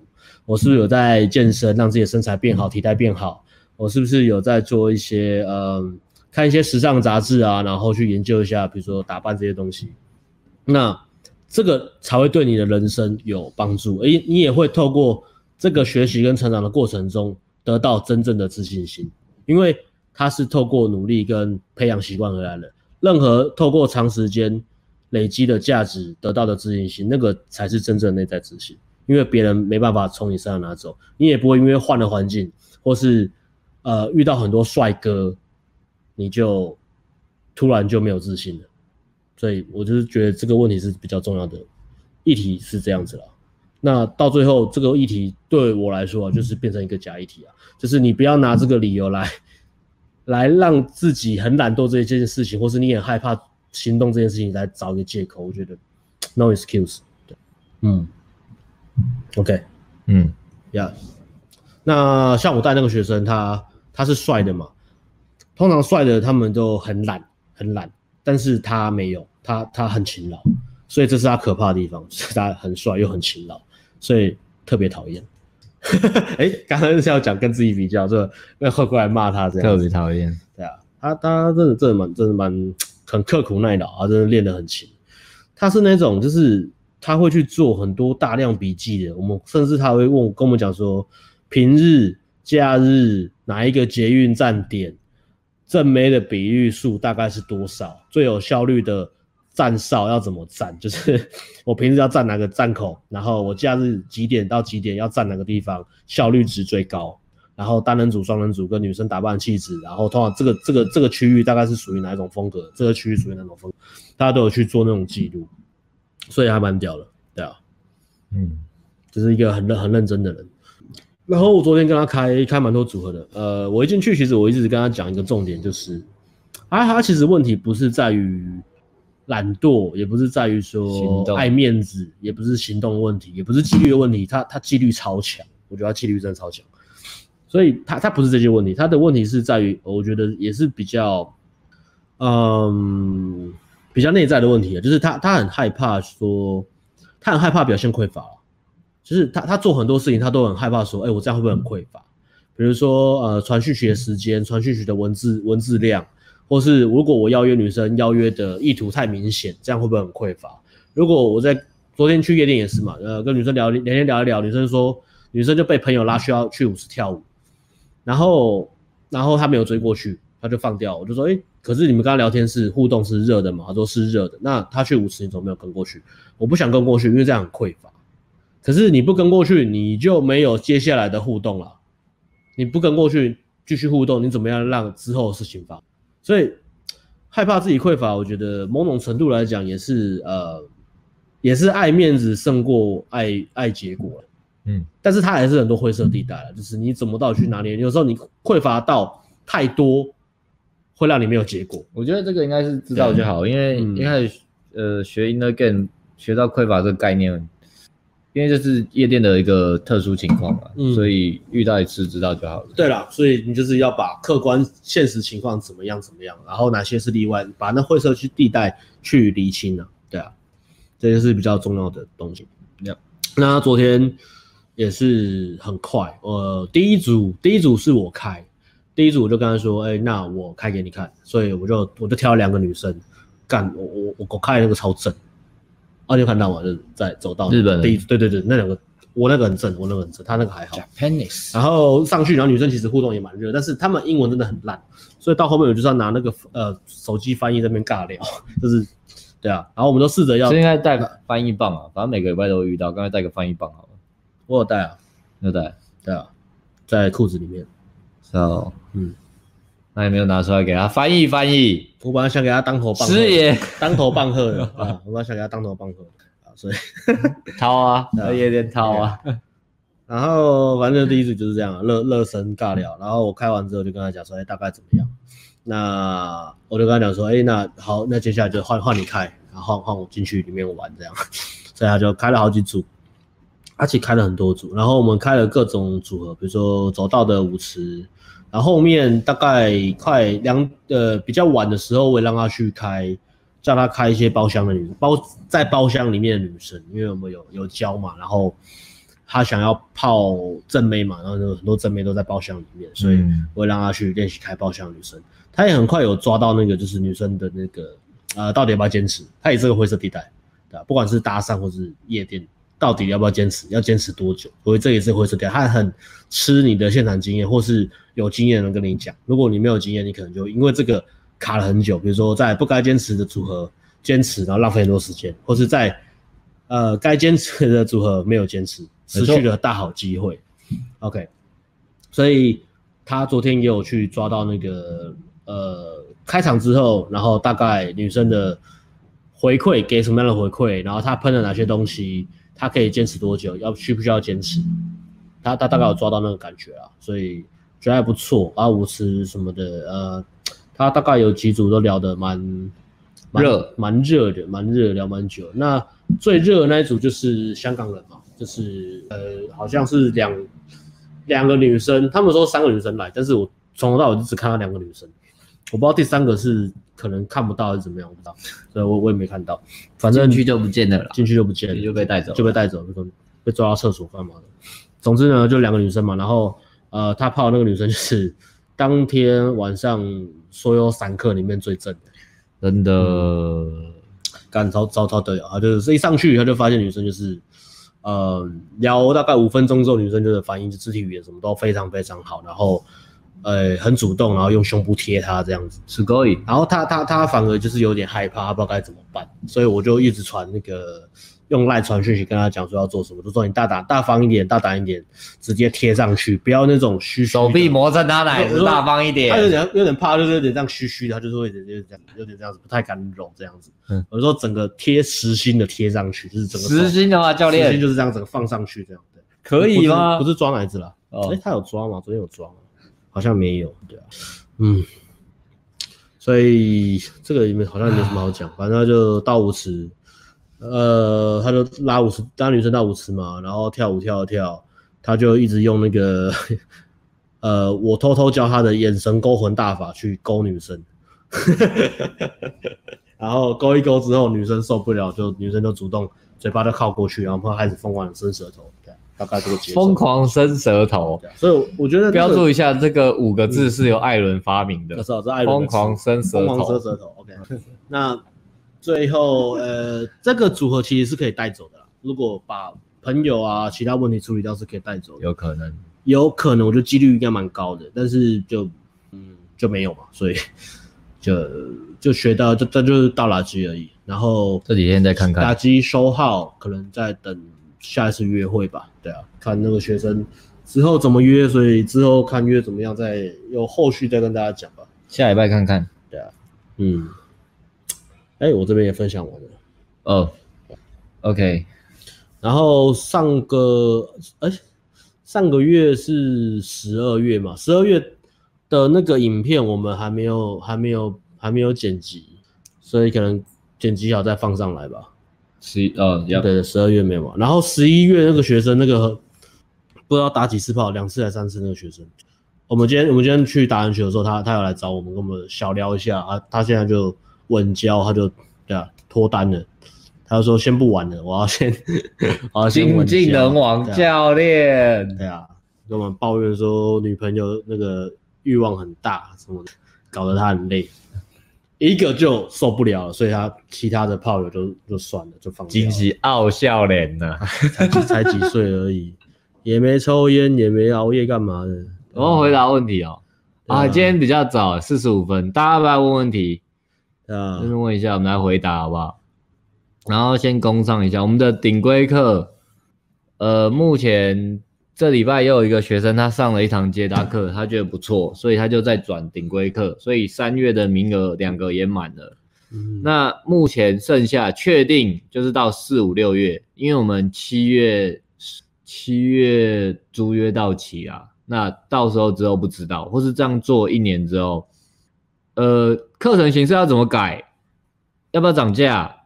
我是不是有在健身，让自己的身材变好，体态变好？我是不是有在做一些呃看一些时尚杂志啊，然后去研究一下，比如说打扮这些东西？那这个才会对你的人生有帮助。诶，你也会透过。这个学习跟成长的过程中，得到真正的自信心，因为它是透过努力跟培养习惯而来的。任何透过长时间累积的价值得到的自信心，那个才是真正的内在自信。因为别人没办法从你身上拿走，你也不会因为换了环境，或是呃遇到很多帅哥，你就突然就没有自信了。所以我就是觉得这个问题是比较重要的议题，是这样子了。那到最后，这个议题对我来说啊，就是变成一个假议题啊，就是你不要拿这个理由来，来让自己很懒惰这件事情，或是你很害怕行动这件事情来找一个借口。我觉得 no excuse。对，嗯，OK，嗯，呀，那像我带那个学生，他他是帅的嘛，通常帅的他们都很懒，很懒，但是他没有，他他很勤劳，所以这是他可怕的地方，是他很帅又很勤劳。所以特别讨厌，哎，刚刚是要讲跟自己比较，这那会过来骂他这样，特别讨厌。对啊，他他真的真的蛮真的蛮 很刻苦耐劳啊，真的练得很勤。他是那种就是他会去做很多大量笔记的，我们甚至他会问跟我们讲说，平日、假日哪一个捷运站点正妹的比率数大概是多少，最有效率的。站哨要怎么站？就是我平时要站哪个站口，然后我假日几点到几点要站哪个地方，效率值最高。然后单人组、双人组跟女生打扮气质，然后通常这个这个这个区域大概是属于哪一种风格？这个区域属于哪种风格？大家都有去做那种记录，所以还蛮屌的，对啊，嗯，就是一个很认很认真的人。然后我昨天跟他开开蛮多组合的，呃，我一进去其实我一直跟他讲一个重点，就是。啊他其实问题不是在于懒惰，也不是在于说爱面子，也不是行动问题，也不是纪律的问题，他他纪律超强，我觉得他纪律真的超强，所以他他不是这些问题，他的问题是在于，我觉得也是比较，嗯，比较内在的问题啊，就是他他很害怕说，他很害怕表现匮乏，就是他他做很多事情，他都很害怕说，哎、我这样会不会很匮乏？比如说呃，传讯息的时间，传讯息的文字文字量。或是如果我邀约女生，邀约的意图太明显，这样会不会很匮乏？如果我在昨天去夜店也是嘛，呃，跟女生聊聊天聊一聊，女生说女生就被朋友拉需要去舞池跳舞，然后然后他没有追过去，她就放掉，我就说，诶，可是你们刚刚聊天是互动是热的嘛？他说是热的，那他去舞池你怎么没有跟过去？我不想跟过去，因为这样很匮乏。可是你不跟过去，你就没有接下来的互动了。你不跟过去继续互动，你怎么样让之后的事情发生？所以害怕自己匮乏，我觉得某种程度来讲也是呃，也是爱面子胜过爱爱结果。嗯，但是他还是很多灰色地带了，就是你怎么到底去哪里？有时候你匮乏到太多，会让你没有结果。我觉得这个应该是知道就好，因为一开始呃学 Inner Game 学到匮乏这个概念。因为这是夜店的一个特殊情况嘛，嗯，所以遇到一次知道就好了。对啦，所以你就是要把客观现实情况怎么样怎么样，然后哪些是例外，把那灰色去地带去厘清了。对啊，这就是比较重要的东西。Yeah. 那昨天也是很快，呃，第一组第一组是我开，第一组我就跟他说，哎、欸，那我开给你看，所以我就我就挑了两个女生，干我我我我开那个超正。哦，你有看到吗？就是在走到日本第一，对对对，那两个我那个很正，我那个很正，他那个还好。Japanese。然后上去，然后女生其实互动也蛮热，但是他们英文真的很烂，所以到后面我就是要拿那个呃手机翻译在那边尬聊，就是对啊。然后我们都试着要，是应该带个翻译棒啊，反正每个礼拜都会遇到，刚才带个翻译棒好了。我有带啊，有带，对啊，在裤子里面。So，嗯。那也没有拿出来给他翻译翻译，我本来想给他当头棒喝，师爷当头棒喝的 啊！我本来想给他当头棒喝啊，所以 掏啊，有一点掏啊。然后反正第一组就是这样，热热身尬聊。然后我开完之后就跟他讲说，哎、欸，大概怎么样？那我就跟他讲说，哎、欸，那好，那接下来就换换你开，然后换换我进去里面玩这样。所以他就开了好几组，而且开了很多组。然后我们开了各种组合，比如说走道的舞池。然后后面大概快两呃比较晚的时候，我也让他去开，叫他开一些包厢的女包在包厢里面的女生，因为我们有有教嘛，然后他想要泡正妹嘛，然后就很多正妹都在包厢里面，所以我会让他去练习开包厢的女生。他也很快有抓到那个就是女生的那个呃到底要不要坚持，他也是个灰色地带，对吧？不管是搭讪或是夜店。到底要不要坚持？要坚持多久？所以这也是灰色地带，他很吃你的现场经验，或是有经验的人跟你讲。如果你没有经验，你可能就因为这个卡了很久。比如说在不该坚持的组合坚持，然后浪费很多时间，或是在呃该坚持的组合没有坚持，失去了大好机会。OK，所以他昨天也有去抓到那个呃开场之后，然后大概女生的回馈给什么样的回馈，然后他喷了哪些东西。他可以坚持多久？要需不需要坚持？他他大概有抓到那个感觉啊，所以觉得还不错啊。舞池什么的，呃，他大概有几组都聊得蛮热，蛮热的，蛮热，聊蛮久。那最热的那一组就是香港人嘛，就是呃，好像是两两个女生，他们说三个女生来，但是我从头到尾就只看到两个女生。我不知道第三个是可能看不到还是怎么样，我不知道，所以我我也没看到。反正进去就不见了，进去就不见了，就被带走，就被带走，被被抓到厕所干嘛的。总之呢，就两个女生嘛，然后呃，他泡的那个女生就是 当天晚上所有散客里面最正的，真的，干超超超的啊！就是一上去他就发现女生就是呃聊大概五分钟之后，女生就是反应、肢体语言什么都非常非常好，然后。呃，很主动，然后用胸部贴他这样子，是可以。然后他他他反而就是有点害怕，他不知道该怎么办，所以我就一直传那个用赖传讯息跟他讲说要做什么，就说你大胆大方一点，大胆一点，直接贴上去，不要那种虚虚。手臂磨蹭他奶子，大方一点。他有点有点怕，就是有点这样虚虚的，他就是会有点这样，有点这样子，不太敢揉这样子。嗯，我就说整个贴实心的贴上去，就是整个实心的话，教练实心就是这样整个放上去这样的，可以吗？不是抓奶子了，哎、哦欸，他有抓吗？昨天有抓吗？好像没有，对啊，嗯，所以这个里面好像没什么好讲，反正就到舞池，呃，他就拉舞池，拉女生到舞池嘛，然后跳舞跳跳，他就一直用那个，呃，我偷偷教他的眼神勾魂大法去勾女生，然后勾一勾之后，女生受不了，就女生就主动嘴巴就靠过去，然后开始疯狂的伸舌头。大概这个节奏，疯狂伸舌头，所以我觉得标注一下，这个五个字是由艾伦发明的。没错，是艾伦疯狂伸舌头，疯狂伸舌头。OK，那最后呃，这个组合其实是可以带走的。如果把朋友啊其他问题处理掉，是可以带走的。有可能，有可能，我觉得几率应该蛮高的。但是就嗯就没有嘛，所以就就学到这这就是倒垃圾而已。然后这几天再看看，打机收号，可能再等。下一次约会吧，对啊，看那个学生之后怎么约，所以之后看约怎么样，再有后续再跟大家讲吧。下礼拜看看，对啊，嗯，哎、欸，我这边也分享完了，哦，OK，然后上个哎、欸，上个月是十二月嘛，十二月的那个影片我们还没有还没有还没有剪辑，所以可能剪辑好再放上来吧。十一呃，对，十二月没有嘛，然后十一月那个学生那个不知道打几次炮，两次还是三次那个学生，我们今天我们今天去打篮球的时候，他他有来找我们，跟我们小聊一下啊，他现在就稳交，他就对啊脱单了，他就说先不玩了，我要先，我要先稳交。精尽人亡教练，对啊，跟我们抱怨说女朋友那个欲望很大什么的，搞得他很累。一个就受不了了，所以他其他的炮友就就算了，就放弃。惊喜傲笑脸呢，才才几岁而已，也没抽烟，也没熬夜，干嘛的？我们回答问题哦。啊，啊，今天比较早，四十五分，大家不要问问题？啊，就是问一下，我们来回答好不好？然后先工商一下我们的顶规课，呃，目前。这礼拜又有一个学生，他上了一堂接搭课，他觉得不错，所以他就在转顶规课，所以三月的名额两个也满了。嗯，那目前剩下确定就是到四五六月，因为我们七月七月租约到期啊，那到时候之后不知道，或是这样做一年之后，呃，课程形式要怎么改？要不要涨价？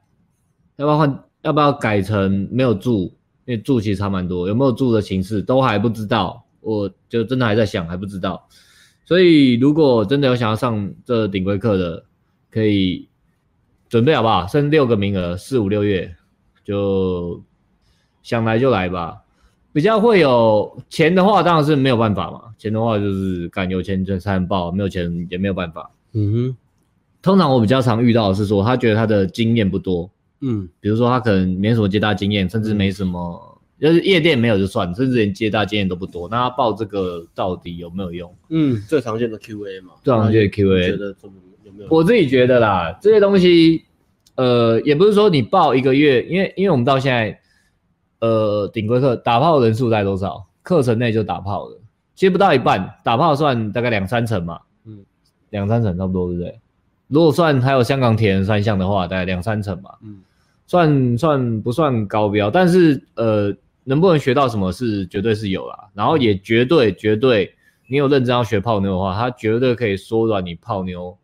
要不要换？要不要改成没有住？因为住其实差蛮多，有没有住的形式都还不知道，我就真的还在想，还不知道。所以如果真的有想要上这顶规课的，可以准备好不好？剩六个名额，四五六月就想来就来吧。比较会有钱的话，当然是没有办法嘛。钱的话就是敢有钱就才能报，没有钱也没有办法。嗯哼，通常我比较常遇到的是说，他觉得他的经验不多。嗯，比如说他可能没什么接待经验，甚至没什么，就是夜店没有就算，甚至连接待经验都不多。那他报这个到底有没有用？嗯，最常见的 QA 嘛，最常见的 QA，觉得怎么有没有？我自己觉得啦，这些东西，呃，也不是说你报一个月，因为因为我们到现在，呃，顶规课打炮人数在多少？课程内就打炮的，其实不到一半，打炮算大概两三成嘛，嗯，两三成差不多，对不对？如果算还有香港铁人三项的话，大概两三成吧，嗯。算算不算高标，但是呃，能不能学到什么是绝对是有啦，然后也绝对绝对，你有认真要学泡妞的话，它绝对可以缩短你泡妞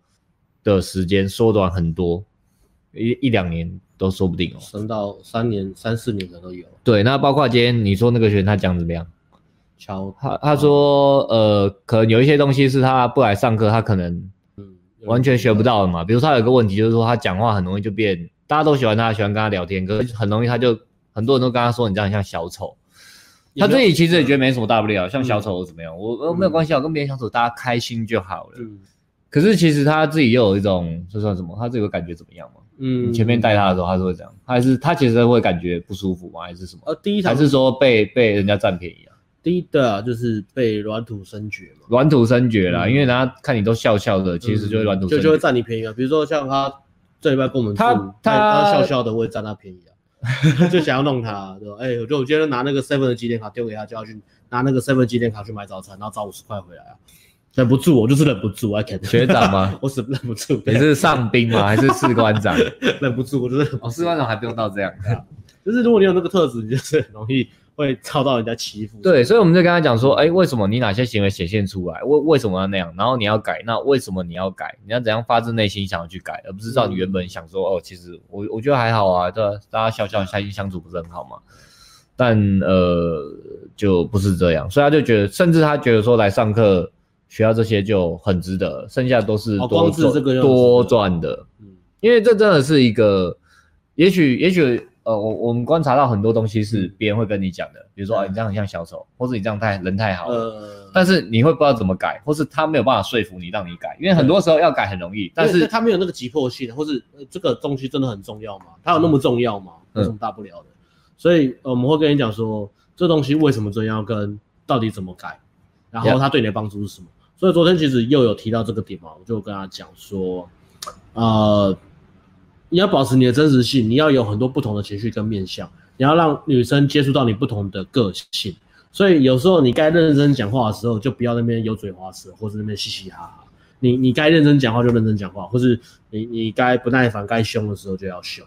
的时间，缩短很多，一一两年都说不定哦，升到三年、三四年的都有。对，那包括今天你说那个学员他讲怎么样？乔他他说呃，可能有一些东西是他不来上课，他可能嗯完全学不到的嘛，比如说他有个问题就是说他讲话很容易就变。大家都喜欢他，喜欢跟他聊天，可是很容易他就很多人都跟他说，你这样像小丑。他自己其实也觉得没什么大不了，像小丑怎么样？我我没有关系，我跟别人相处，大家开心就好了。可是其实他自己又有一种，这算什么？他自己会感觉怎么样吗？嗯，你前面带他的时候，他是会这样，他还是他其实会感觉不舒服吗？还是什么？呃，第一还是说被被人家占便宜啊？第一的啊，就是被软土生绝嘛，软土生绝啦，因为人家看你都笑笑的，其实就会软土深掘，就就会占你便宜啊。比如说像他。这礼拜跟我们他他笑笑的，我也占他便宜啊，就想要弄他，对吧？哎，我就我今天拿那个 seven 的集点卡丢给他，就要去拿那个 seven 集点卡去买早餐，然后找五十块回来啊。忍不住，我就是忍不住，I can 学长吗？我是忍不住。你是上兵吗？还是士官长？忍不住，我就是哦，士官长还不用到这样。就是如果你有那个特质，你就是很容易会遭到人家欺负。对，所以我们就跟他讲说，哎，为什么你哪些行为显现出来？为为什么要那样？然后你要改，那为什么你要改？你要怎样发自内心想要去改，而不是照你原本想说，哦，其实我我觉得还好啊，对，大家笑笑开心相处不是很好吗？但呃，就不是这样，所以他就觉得，甚至他觉得说来上课学到这些就很值得，剩下都是多赚多赚的。嗯，因为这真的是一个，也许也许呃，我我们观察到很多东西是别人会跟你讲的，比如说啊，你这样很像小丑，或者你这样太人太好了，呃，但是你会不知道怎么改，或是他没有办法说服你让你改，因为很多时候要改很容易，但是他没有那个急迫性，或是这个东西真的很重要吗？他有那么重要吗？有什么大不了的？所以我们会跟你讲说，这东西为什么重要，跟到底怎么改，然后他对你的帮助是什么。所以昨天其实又有提到这个点嘛，我就跟他讲说，呃，你要保持你的真实性，你要有很多不同的情绪跟面相，你要让女生接触到你不同的个性。所以有时候你该认真讲话的时候，就不要那边油嘴滑舌，或是那边嘻嘻哈哈。你你该认真讲话就认真讲话，或是你你该不耐烦、该凶的时候就要凶。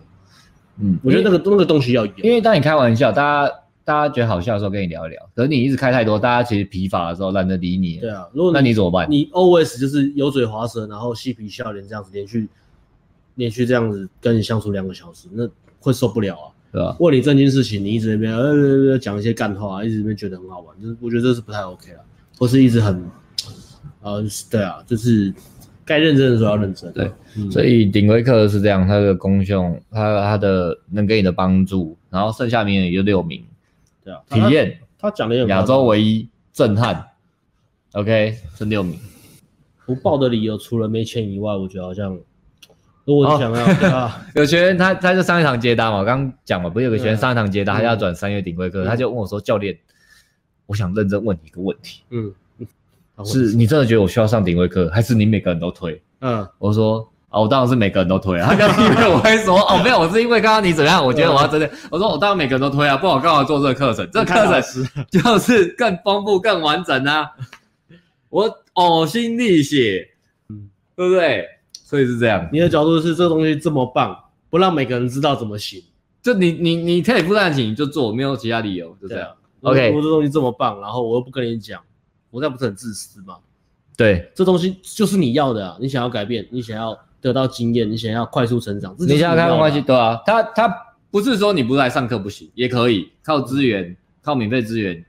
嗯，我觉得那个那个东西要有，因为当你开玩笑，大家大家觉得好笑的时候跟你聊一聊，可是你一直开太多，大家其实疲乏的时候懒得理你。对啊，如果那你怎么办？你 always 就是油嘴滑舌，然后嬉皮笑脸这样子连续连续这样子跟你相处两个小时，那会受不了啊，对吧？问你正经事情，你一直那边呃讲一些干话，一直那边觉得很好玩，就是我觉得这是不太 OK 了，或是一直很呃，对啊，就是。该认真的时候要认真。对，嗯、所以顶规课是这样，它的功效，它它的能给你的帮助，然后剩下名也就六名。对啊，体验他讲的亚洲唯一震撼。OK，剩六名。不报的理由除了没钱以外，我觉得好像，如果你想要、哦啊、有学员他他就上一堂接单嘛，我刚讲嘛，不是有个学员上一堂接单，他要转三月顶规课，他就问我说：“教练，我想认真问你一个问题。”嗯。是你真的觉得我需要上顶规课，还是你每个人都推？嗯，我说啊，我当然是每个人都推啊。他刚以为我会说哦，没有，我是因为刚刚你怎么样，我觉得我要真的。我说我当然每个人都推啊，不然我干嘛做这个课程？这个课程就是更丰富、更完整啊。我呕心沥血，嗯，对不对？所以是这样。你的角度是这个东西这么棒，不让每个人知道怎么行。就你你你可以负担得起你就做，没有其他理由，就这样。OK，我这东西这么棒，然后我又不跟你讲。我这样不是很自私吗？对，这东西就是你要的啊！你想要改变，你想要得到经验，你想要快速成长，你，你想要开放关系，对啊。他他不是说你不来上课不行，也可以靠资源，靠免费资源，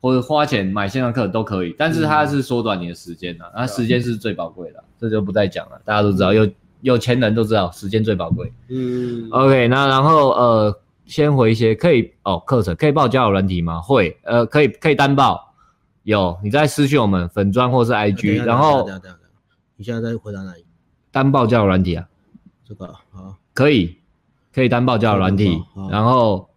或者花钱买线上课都可以。但是它是缩短你的时间的，那、嗯、时间是最宝贵的，这就不再讲了。大家都知道，有有钱人都知道，时间最宝贵。嗯，OK，那然后呃，先回一些可以哦，课程可以报交友软体吗？会，呃，可以可以单报。有，你在私讯我们粉砖或是 IG，然后你现在在回答哪里？单报交友软体啊？这个好，可以，可以单报交友软体，然后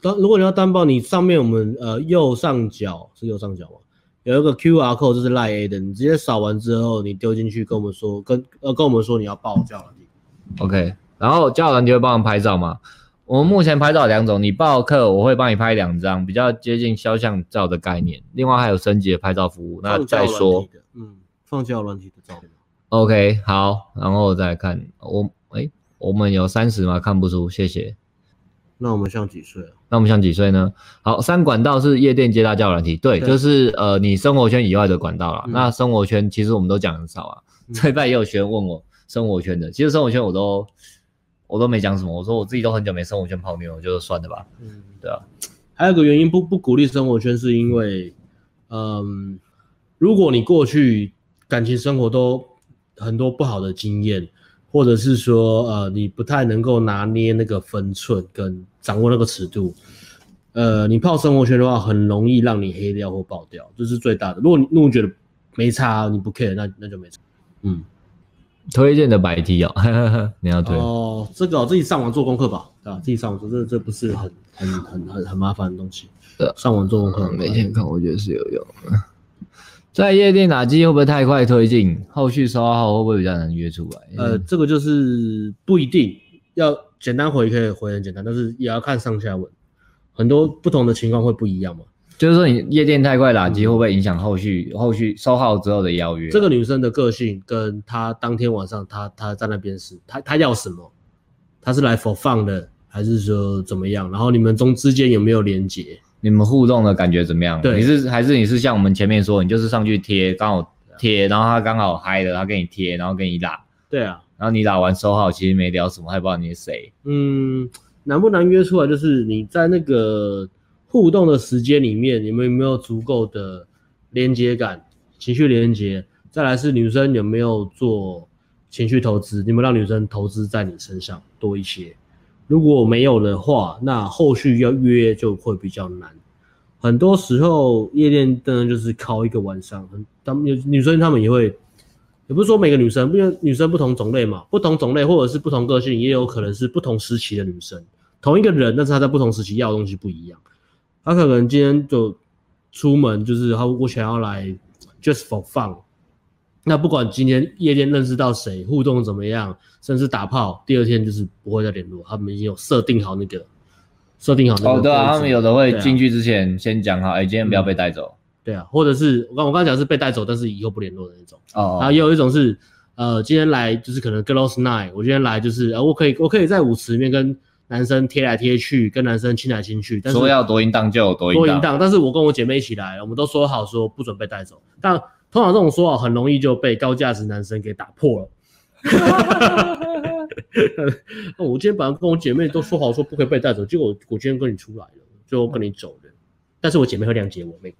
当如果你要单报，你上面我们呃右上角是右上角吗？有一个 QR code 就是 Line A 的，你直接扫完之后，你丢进去跟我们说，跟呃跟我们说你要报交友软体，OK，然后交友软体会帮我们拍照吗？我们目前拍照两种，你报课我会帮你拍两张，比较接近肖像照的概念。另外还有升级的拍照服务，那再说。嗯，放交友软体的照片。OK，好，然后再看我，哎、欸，我们有三十吗？看不出，谢谢。那我们像几岁啊？那我们像几岁呢？好，三管道是夜店接大交友软体，对，对就是呃你生活圈以外的管道啦。嗯、那生活圈其实我们都讲很少啊。这一拜也有学员问我生活圈的，其实生活圈我都。我都没讲什么，我说我自己都很久没生活圈泡妞，就算了吧。嗯，对啊。还有个原因不不鼓励生活圈，是因为，嗯，如果你过去感情生活都很多不好的经验，或者是说呃你不太能够拿捏那个分寸跟掌握那个尺度，呃，你泡生活圈的话，很容易让你黑掉或爆掉，这是最大的。如果你如果觉得没差，你不 care，那那就没差。嗯。推荐的白 T 哦，你要推哦，这个、哦、自己上网做功课吧，对吧？自己上网做，这这不是很很很很很麻烦的东西。对，上网做功课，每天看，我觉得是有用。在夜店打机会不会太快推进？后续收号会不会比较难约出来？呃，这个就是不一定要简单回可以回很简单，但是也要看上下文，很多不同的情况会不一样嘛。就是说你夜店太快打击会不会影响后续、嗯、后续收号之后的邀约？这个女生的个性跟她当天晚上她她在那边是她她要什么？她是来 for fun 的还是说怎么样？然后你们中之间有没有连接？你们互动的感觉怎么样？对，你是还是你是像我们前面说，你就是上去贴，刚好贴，然后他刚好嗨了，他给你贴，然后给你打。对啊，然后你打完收号，其实没聊什么，还不知道你是谁。嗯，难不难约出来？就是你在那个互动的时间里面，你们有没有足够的连接感、情绪连接？再来是女生有没有做情绪投资？你们让女生投资在你身上多一些？如果没有的话，那后续要约就会比较难。很多时候夜店真的就是靠一个晚上，他们女生他们也会，也不是说每个女生，因为女生不同种类嘛，不同种类或者是不同个性，也有可能是不同时期的女生。同一个人，但是他在不同时期要的东西不一样。他可能今天就出门，就是他我想要来 just for fun。那不管今天夜店认识到谁，互动怎么样，甚至打炮，第二天就是不会再联络。他们已经有设定好那个，设定好那个。哦，对啊，他们有的会进去之前先讲好，哎、啊欸，今天不要被带走、嗯。对啊，或者是我刚我刚讲是被带走，但是以后不联络的那种。哦，哦。然后也有一种是，呃，今天来就是可能 girls night，我今天来就是，呃，我可以我可以在舞池里面跟男生贴来贴去，跟男生亲来亲去。但是说要多淫荡就有多淫荡，但是我跟我姐妹一起来，我们都说好说不准被带走，但。通常这种说法很容易就被高价值男生给打破了。我今天本来跟我姐妹都说好说不可以被带走，结果我今天跟你出来了，最后跟你走了。但是我姐妹会谅解我妹。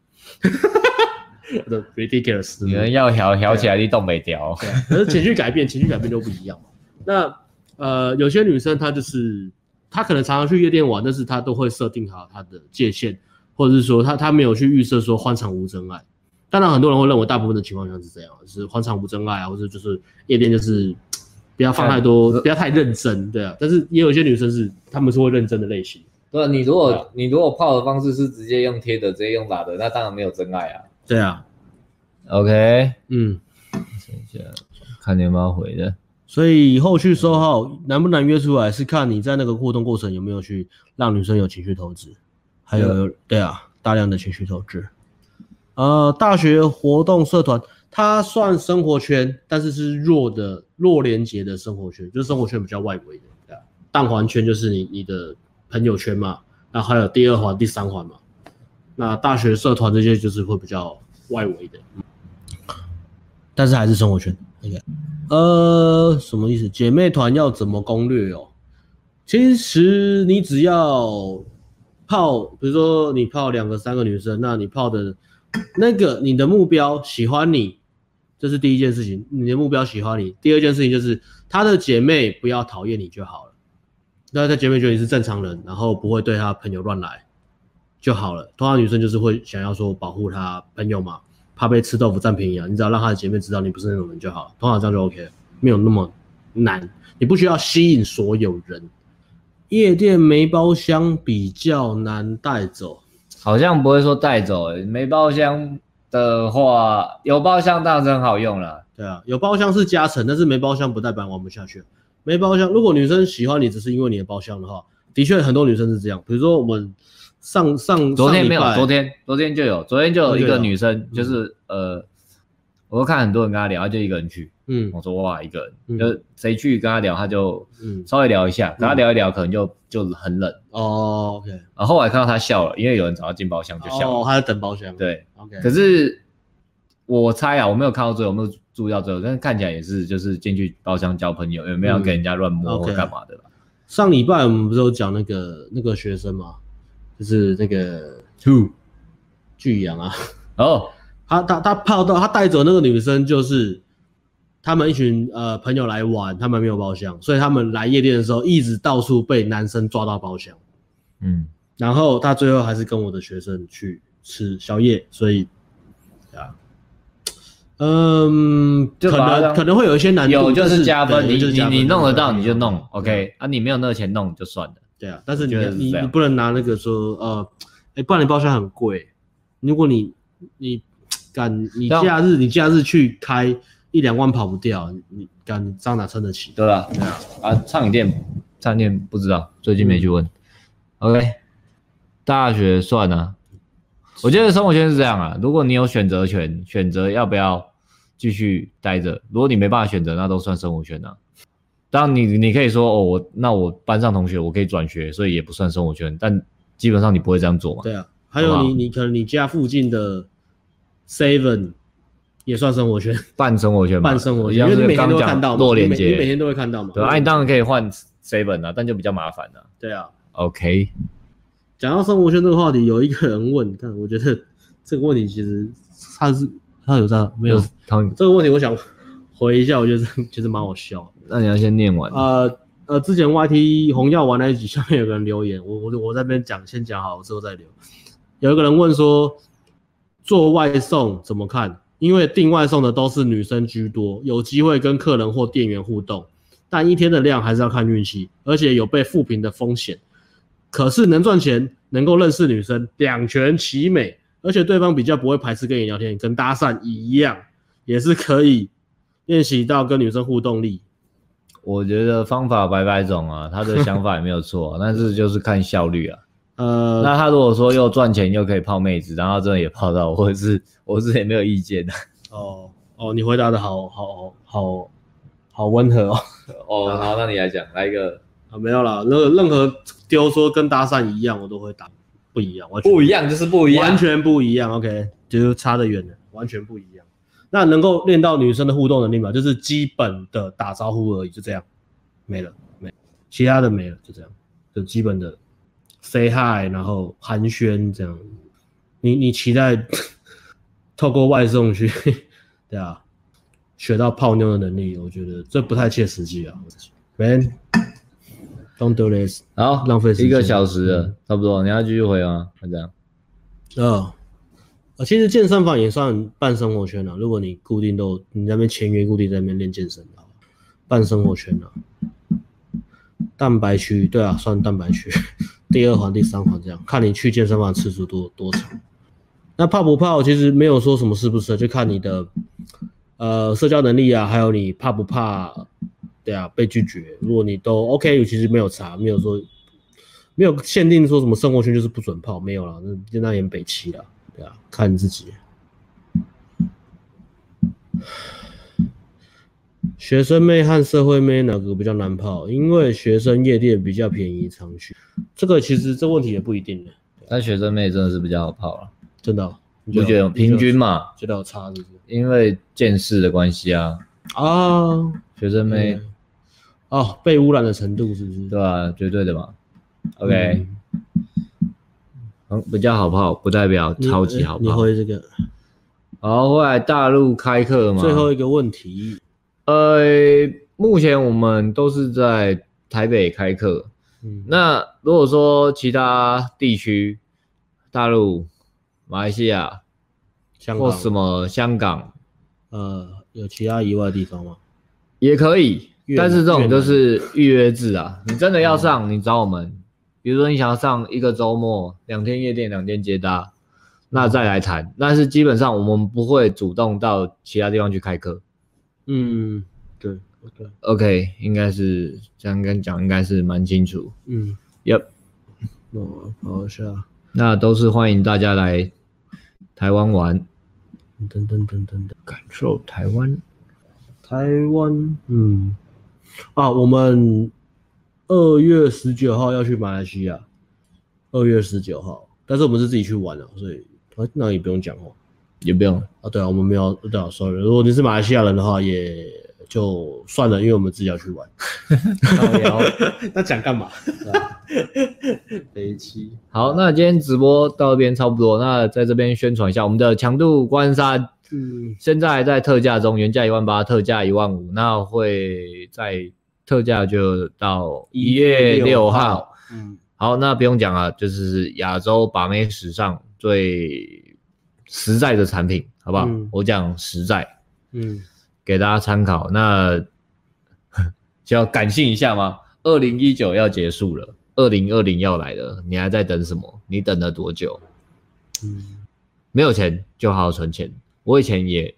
ridiculous，有人要调调起来你动没调。可是情绪改变，情绪改变就不一样。那呃，有些女生她就是她可能常常去夜店玩，但是她都会设定好她的界限，或者是说她她没有去预设说欢场无真爱。当然，很多人会认为大部分的情况下是这样，就是欢唱无真爱啊，或者就是夜店就是 不要放太多，不要太认真，对啊。但是也有一些女生是，她们是会认真的类型。对啊，你如果、啊、你如果泡的方式是直接用贴的，直接用打的，那当然没有真爱啊。对啊。OK，嗯，等一下，看你有没有回的。所以后续收号难不难约出来，是看你在那个互动过程有没有去让女生有情绪投资，还有对啊，大量的情绪投资。呃，大学活动社团，它算生活圈，但是是弱的弱连接的生活圈，就是生活圈比较外围的。蛋黄，圈就是你你的朋友圈嘛，那还有第二环、第三环嘛。那大学社团这些就是会比较外围的，但是还是生活圈。OK，呃，什么意思？姐妹团要怎么攻略哦？其实你只要泡，比如说你泡两个、三个女生，那你泡的。那个你的目标喜欢你，这是第一件事情。你的目标喜欢你，第二件事情就是他的姐妹不要讨厌你就好了。那他姐妹觉得你是正常人，然后不会对他朋友乱来就好了。通常女生就是会想要说保护她朋友嘛，怕被吃豆腐占便宜啊。你只要让她的姐妹知道你不是那种人就好了，通常这样就 OK 了，没有那么难。你不需要吸引所有人。夜店没包厢比较难带走。好像不会说带走，诶，没包厢的话，有包厢当然是很好用了。对啊，有包厢是加成，但是没包厢不代表玩不下去。没包厢，如果女生喜欢你只是因为你的包厢的话，的确很多女生是这样。比如说我们上上昨天没有，昨天昨天就有，昨天就有一个女生，就是呃，我看很多人跟她聊，她就一个人去。嗯，我说哇，一个人，嗯、就谁去跟他聊，他就嗯稍微聊一下，嗯、跟他聊一聊，可能就就很冷。哦，OK。然后后来看到他笑了，因为有人找他进包厢，就笑了。哦，他在等包厢。对，OK。可是我猜啊，我没有看到最后，我没有注意到最后，但是看起来也是，就是进去包厢交朋友，有没有给人家乱摸或干嘛的。上礼拜我们不是有讲那个那个学生吗？就是那个 Two 巨阳啊。哦，他他他泡到他带走那个女生就是。他们一群呃朋友来玩，他们没有包厢，所以他们来夜店的时候一直到处被男生抓到包厢。嗯，然后他最后还是跟我的学生去吃宵夜，所以啊，嗯，可能可能会有一些难度，有就是加分，你你你弄得到你就弄，OK 啊，你没有那个钱弄就算了。对啊，但是你你你不能拿那个说呃，哎，不然你包厢很贵，如果你你敢你假日你假日去开。一两万跑不掉，你敢这样哪撑得起？对吧？对啊，啊，唱饮店，唱饮店不知道，最近没去问。嗯、OK，大学算啊，我觉得生活圈是这样啊，如果你有选择权，选择要不要继续待着，如果你没办法选择，那都算生活圈啊。当然你你可以说哦，我那我班上同学我可以转学，所以也不算生活圈，但基本上你不会这样做嘛。对啊，还有你你可能你家附近的 Seven 也算生活圈，半生活圈，半生活圈，因为你每天都会看到嘛，弱连接，你每天都会看到嘛。对啊，你当然可以换 Seven 啊，但就比较麻烦了。对啊，OK。讲到生活圈这个话题，有一个人问，但我觉得这个问题其实他是他有在没有？他这个问题我想回一下，我觉得 其实蛮好笑。那你要先念完。呃呃，之前 YT 红药丸那一集下面有个人留言，我我我在那边讲，先讲好，之后再留。有一个人问说，做外送怎么看？因为订外送的都是女生居多，有机会跟客人或店员互动，但一天的量还是要看运气，而且有被负评的风险。可是能赚钱，能够认识女生，两全其美，而且对方比较不会排斥跟你聊天，跟搭讪一样，也是可以练习到跟女生互动力。我觉得方法百百种啊，他的想法也没有错啊，但是就是看效率啊。呃，那他如果说又赚钱又可以泡妹子，然后真的也泡到，我是 我是也没有意见的。哦哦，你回答的好好好好温和哦。哦，好，那你来讲，来一个。啊，没有啦，那个任何丢说跟搭讪一样，我都会答，不一样，完全不一样就是不一样，完全不一样。OK，就是差得远了，完全不一样。那能够练到女生的互动能力嘛，就是基本的打招呼而已，就这样，没了，没，其他的没了，就这样，就基本的 say hi，然后寒暄这样。你你期待 透过外送去，对啊，学到泡妞的能力，我觉得这不太切实际啊，man。Don't do this，好，浪费时间一个小时了，嗯、差不多，你要继续回吗？这样，哦，啊，其实健身房也算半生活圈了。如果你固定都你那边签约固定在那边练健身的，半生活圈了。蛋白区，对啊，算蛋白区。第二环、第三环这样，看你去健身房次数多多长。那怕不怕？其实没有说什么是不是，就看你的呃社交能力啊，还有你怕不怕。对啊，被拒绝。如果你都 OK，其实没有查，没有说没有限定说什么生活圈就是不准泡，没有了，那就那演北七了。对啊，看你自己。学生妹和社会妹哪个比较难泡？因为学生夜店比较便宜，常去。这个其实这问题也不一定的。但学生妹真的是比较好泡了，真的、哦。你觉得平均嘛？觉得有差是不是？因为见识的关系啊。啊，学生妹。嗯哦，被污染的程度是不是？对啊，绝对的嘛。OK，嗯，比较好泡，不代表超级好泡。你会这个？好，后来大陆开课嘛。最后一个问题，呃，目前我们都是在台北开课。嗯，那如果说其他地区，大陆、马来西亚、香港或什么香港，呃，有其他以外的地方吗？也可以。但是这种就是预约制啊，你真的要上，你找我们。比如说你想要上一个周末，两天夜店，两天接搭，那再来谈。但是基本上我们不会主动到其他地方去开课。嗯，对 okay. okay, 应该是这样跟讲，应该是蛮清楚。嗯，Yep，哦，好，是啊，那都是欢迎大家来台湾玩，等等等等等，感受台湾，台湾，嗯。啊，我们二月十九号要去马来西亚，二月十九号，但是我们是自己去玩的，所以啊，那也不用讲哦，也不用啊。对啊，我们没有，对啊，sorry，如果你是马来西亚人的话，也就算了，因为我们自己要去玩。那讲干嘛？飞机。好，那今天直播到这边差不多，那在这边宣传一下我们的强度关山。嗯，现在在特价中，原价一万八，特价一万五，那会在特价就到一月六号。嗯，好，那不用讲了，就是亚洲把妹史上最实在的产品，好不好？嗯、我讲实在，嗯，给大家参考。那 就要感性一下吗？二零一九要结束了，二零二零要来了，你还在等什么？你等了多久？嗯，没有钱就好好存钱。我以前也，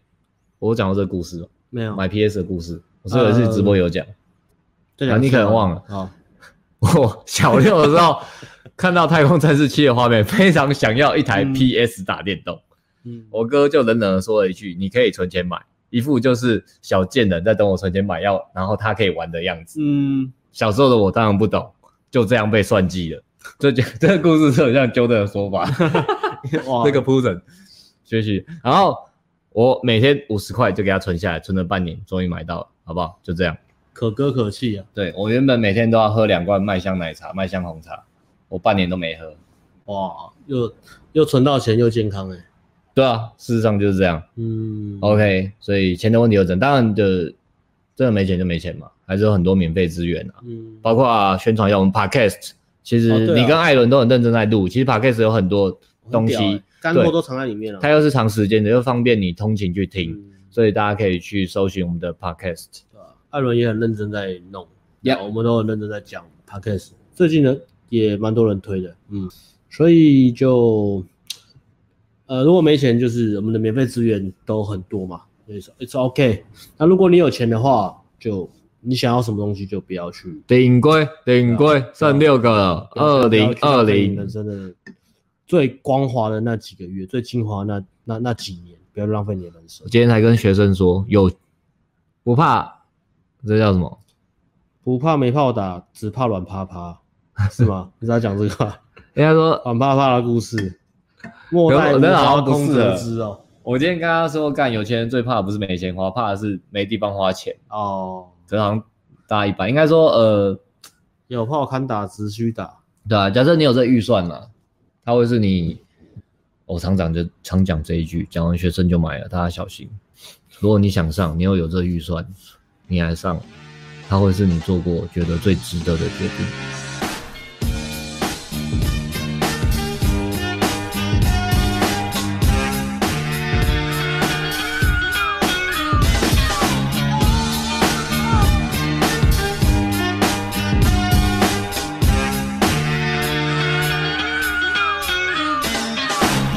我讲过这个故事没有？买 PS 的故事，我是有一次直播有讲，对、啊，你可能忘了。啊，我小六的时候看到《太空战士七》的画面，非常想要一台 PS 打电动。嗯，我哥就冷冷的说了一句：“你可以存钱买。”一副就是小贱人在等我存钱买药，然后他可以玩的样子。嗯，小时候的我当然不懂，就这样被算计了。这这个故事是很像纠正的说法。哇，这个铺陈学习，然后我每天五十块就给他存下来，存了半年，终于买到了，好不好？就这样，可歌可泣啊。对，我原本每天都要喝两罐麦香奶茶、麦香红茶，我半年都没喝。哇，又又存到钱又健康哎。对啊，事实上就是这样。嗯，OK，所以钱的问题有整，当然的，真的没钱就没钱嘛，还是有很多免费资源啊。嗯，包括啊，宣传一下我们 Podcast，其实你跟艾伦都很认真在录，其实 Podcast 有很多东西，干货都藏在里面了。它又是长时间的，又方便你通勤去听，所以大家可以去搜寻我们的 Podcast。对啊，艾伦也很认真在弄，呀，我们都很认真在讲 Podcast。最近呢，也蛮多人推的，嗯，所以就。呃，如果没钱，就是我们的免费资源都很多嘛，所以说 it's OK。那如果你有钱的话，就你想要什么东西就不要去顶规顶规，剩六个了，二零二零人生的最光滑的那几个月，最精华那那那几年，不要浪费你的人生。我今天才跟学生说，有不怕，这叫什么？不怕没炮打，只怕软趴趴，是吗？你在讲这个？人家说软趴趴的故事。莫代无劳空得知哦。我今天跟他说，干有钱人最怕的不是没钱花，怕的是没地方花钱哦。这好像大一百，应该说呃，有炮看打，只需打。对啊，假设你有这预算了，他会是你。我常讲就常讲这一句，讲完学生就买了，大家小心。如果你想上，你又有这预算，你还上，他会是你做过觉得最值得的决定。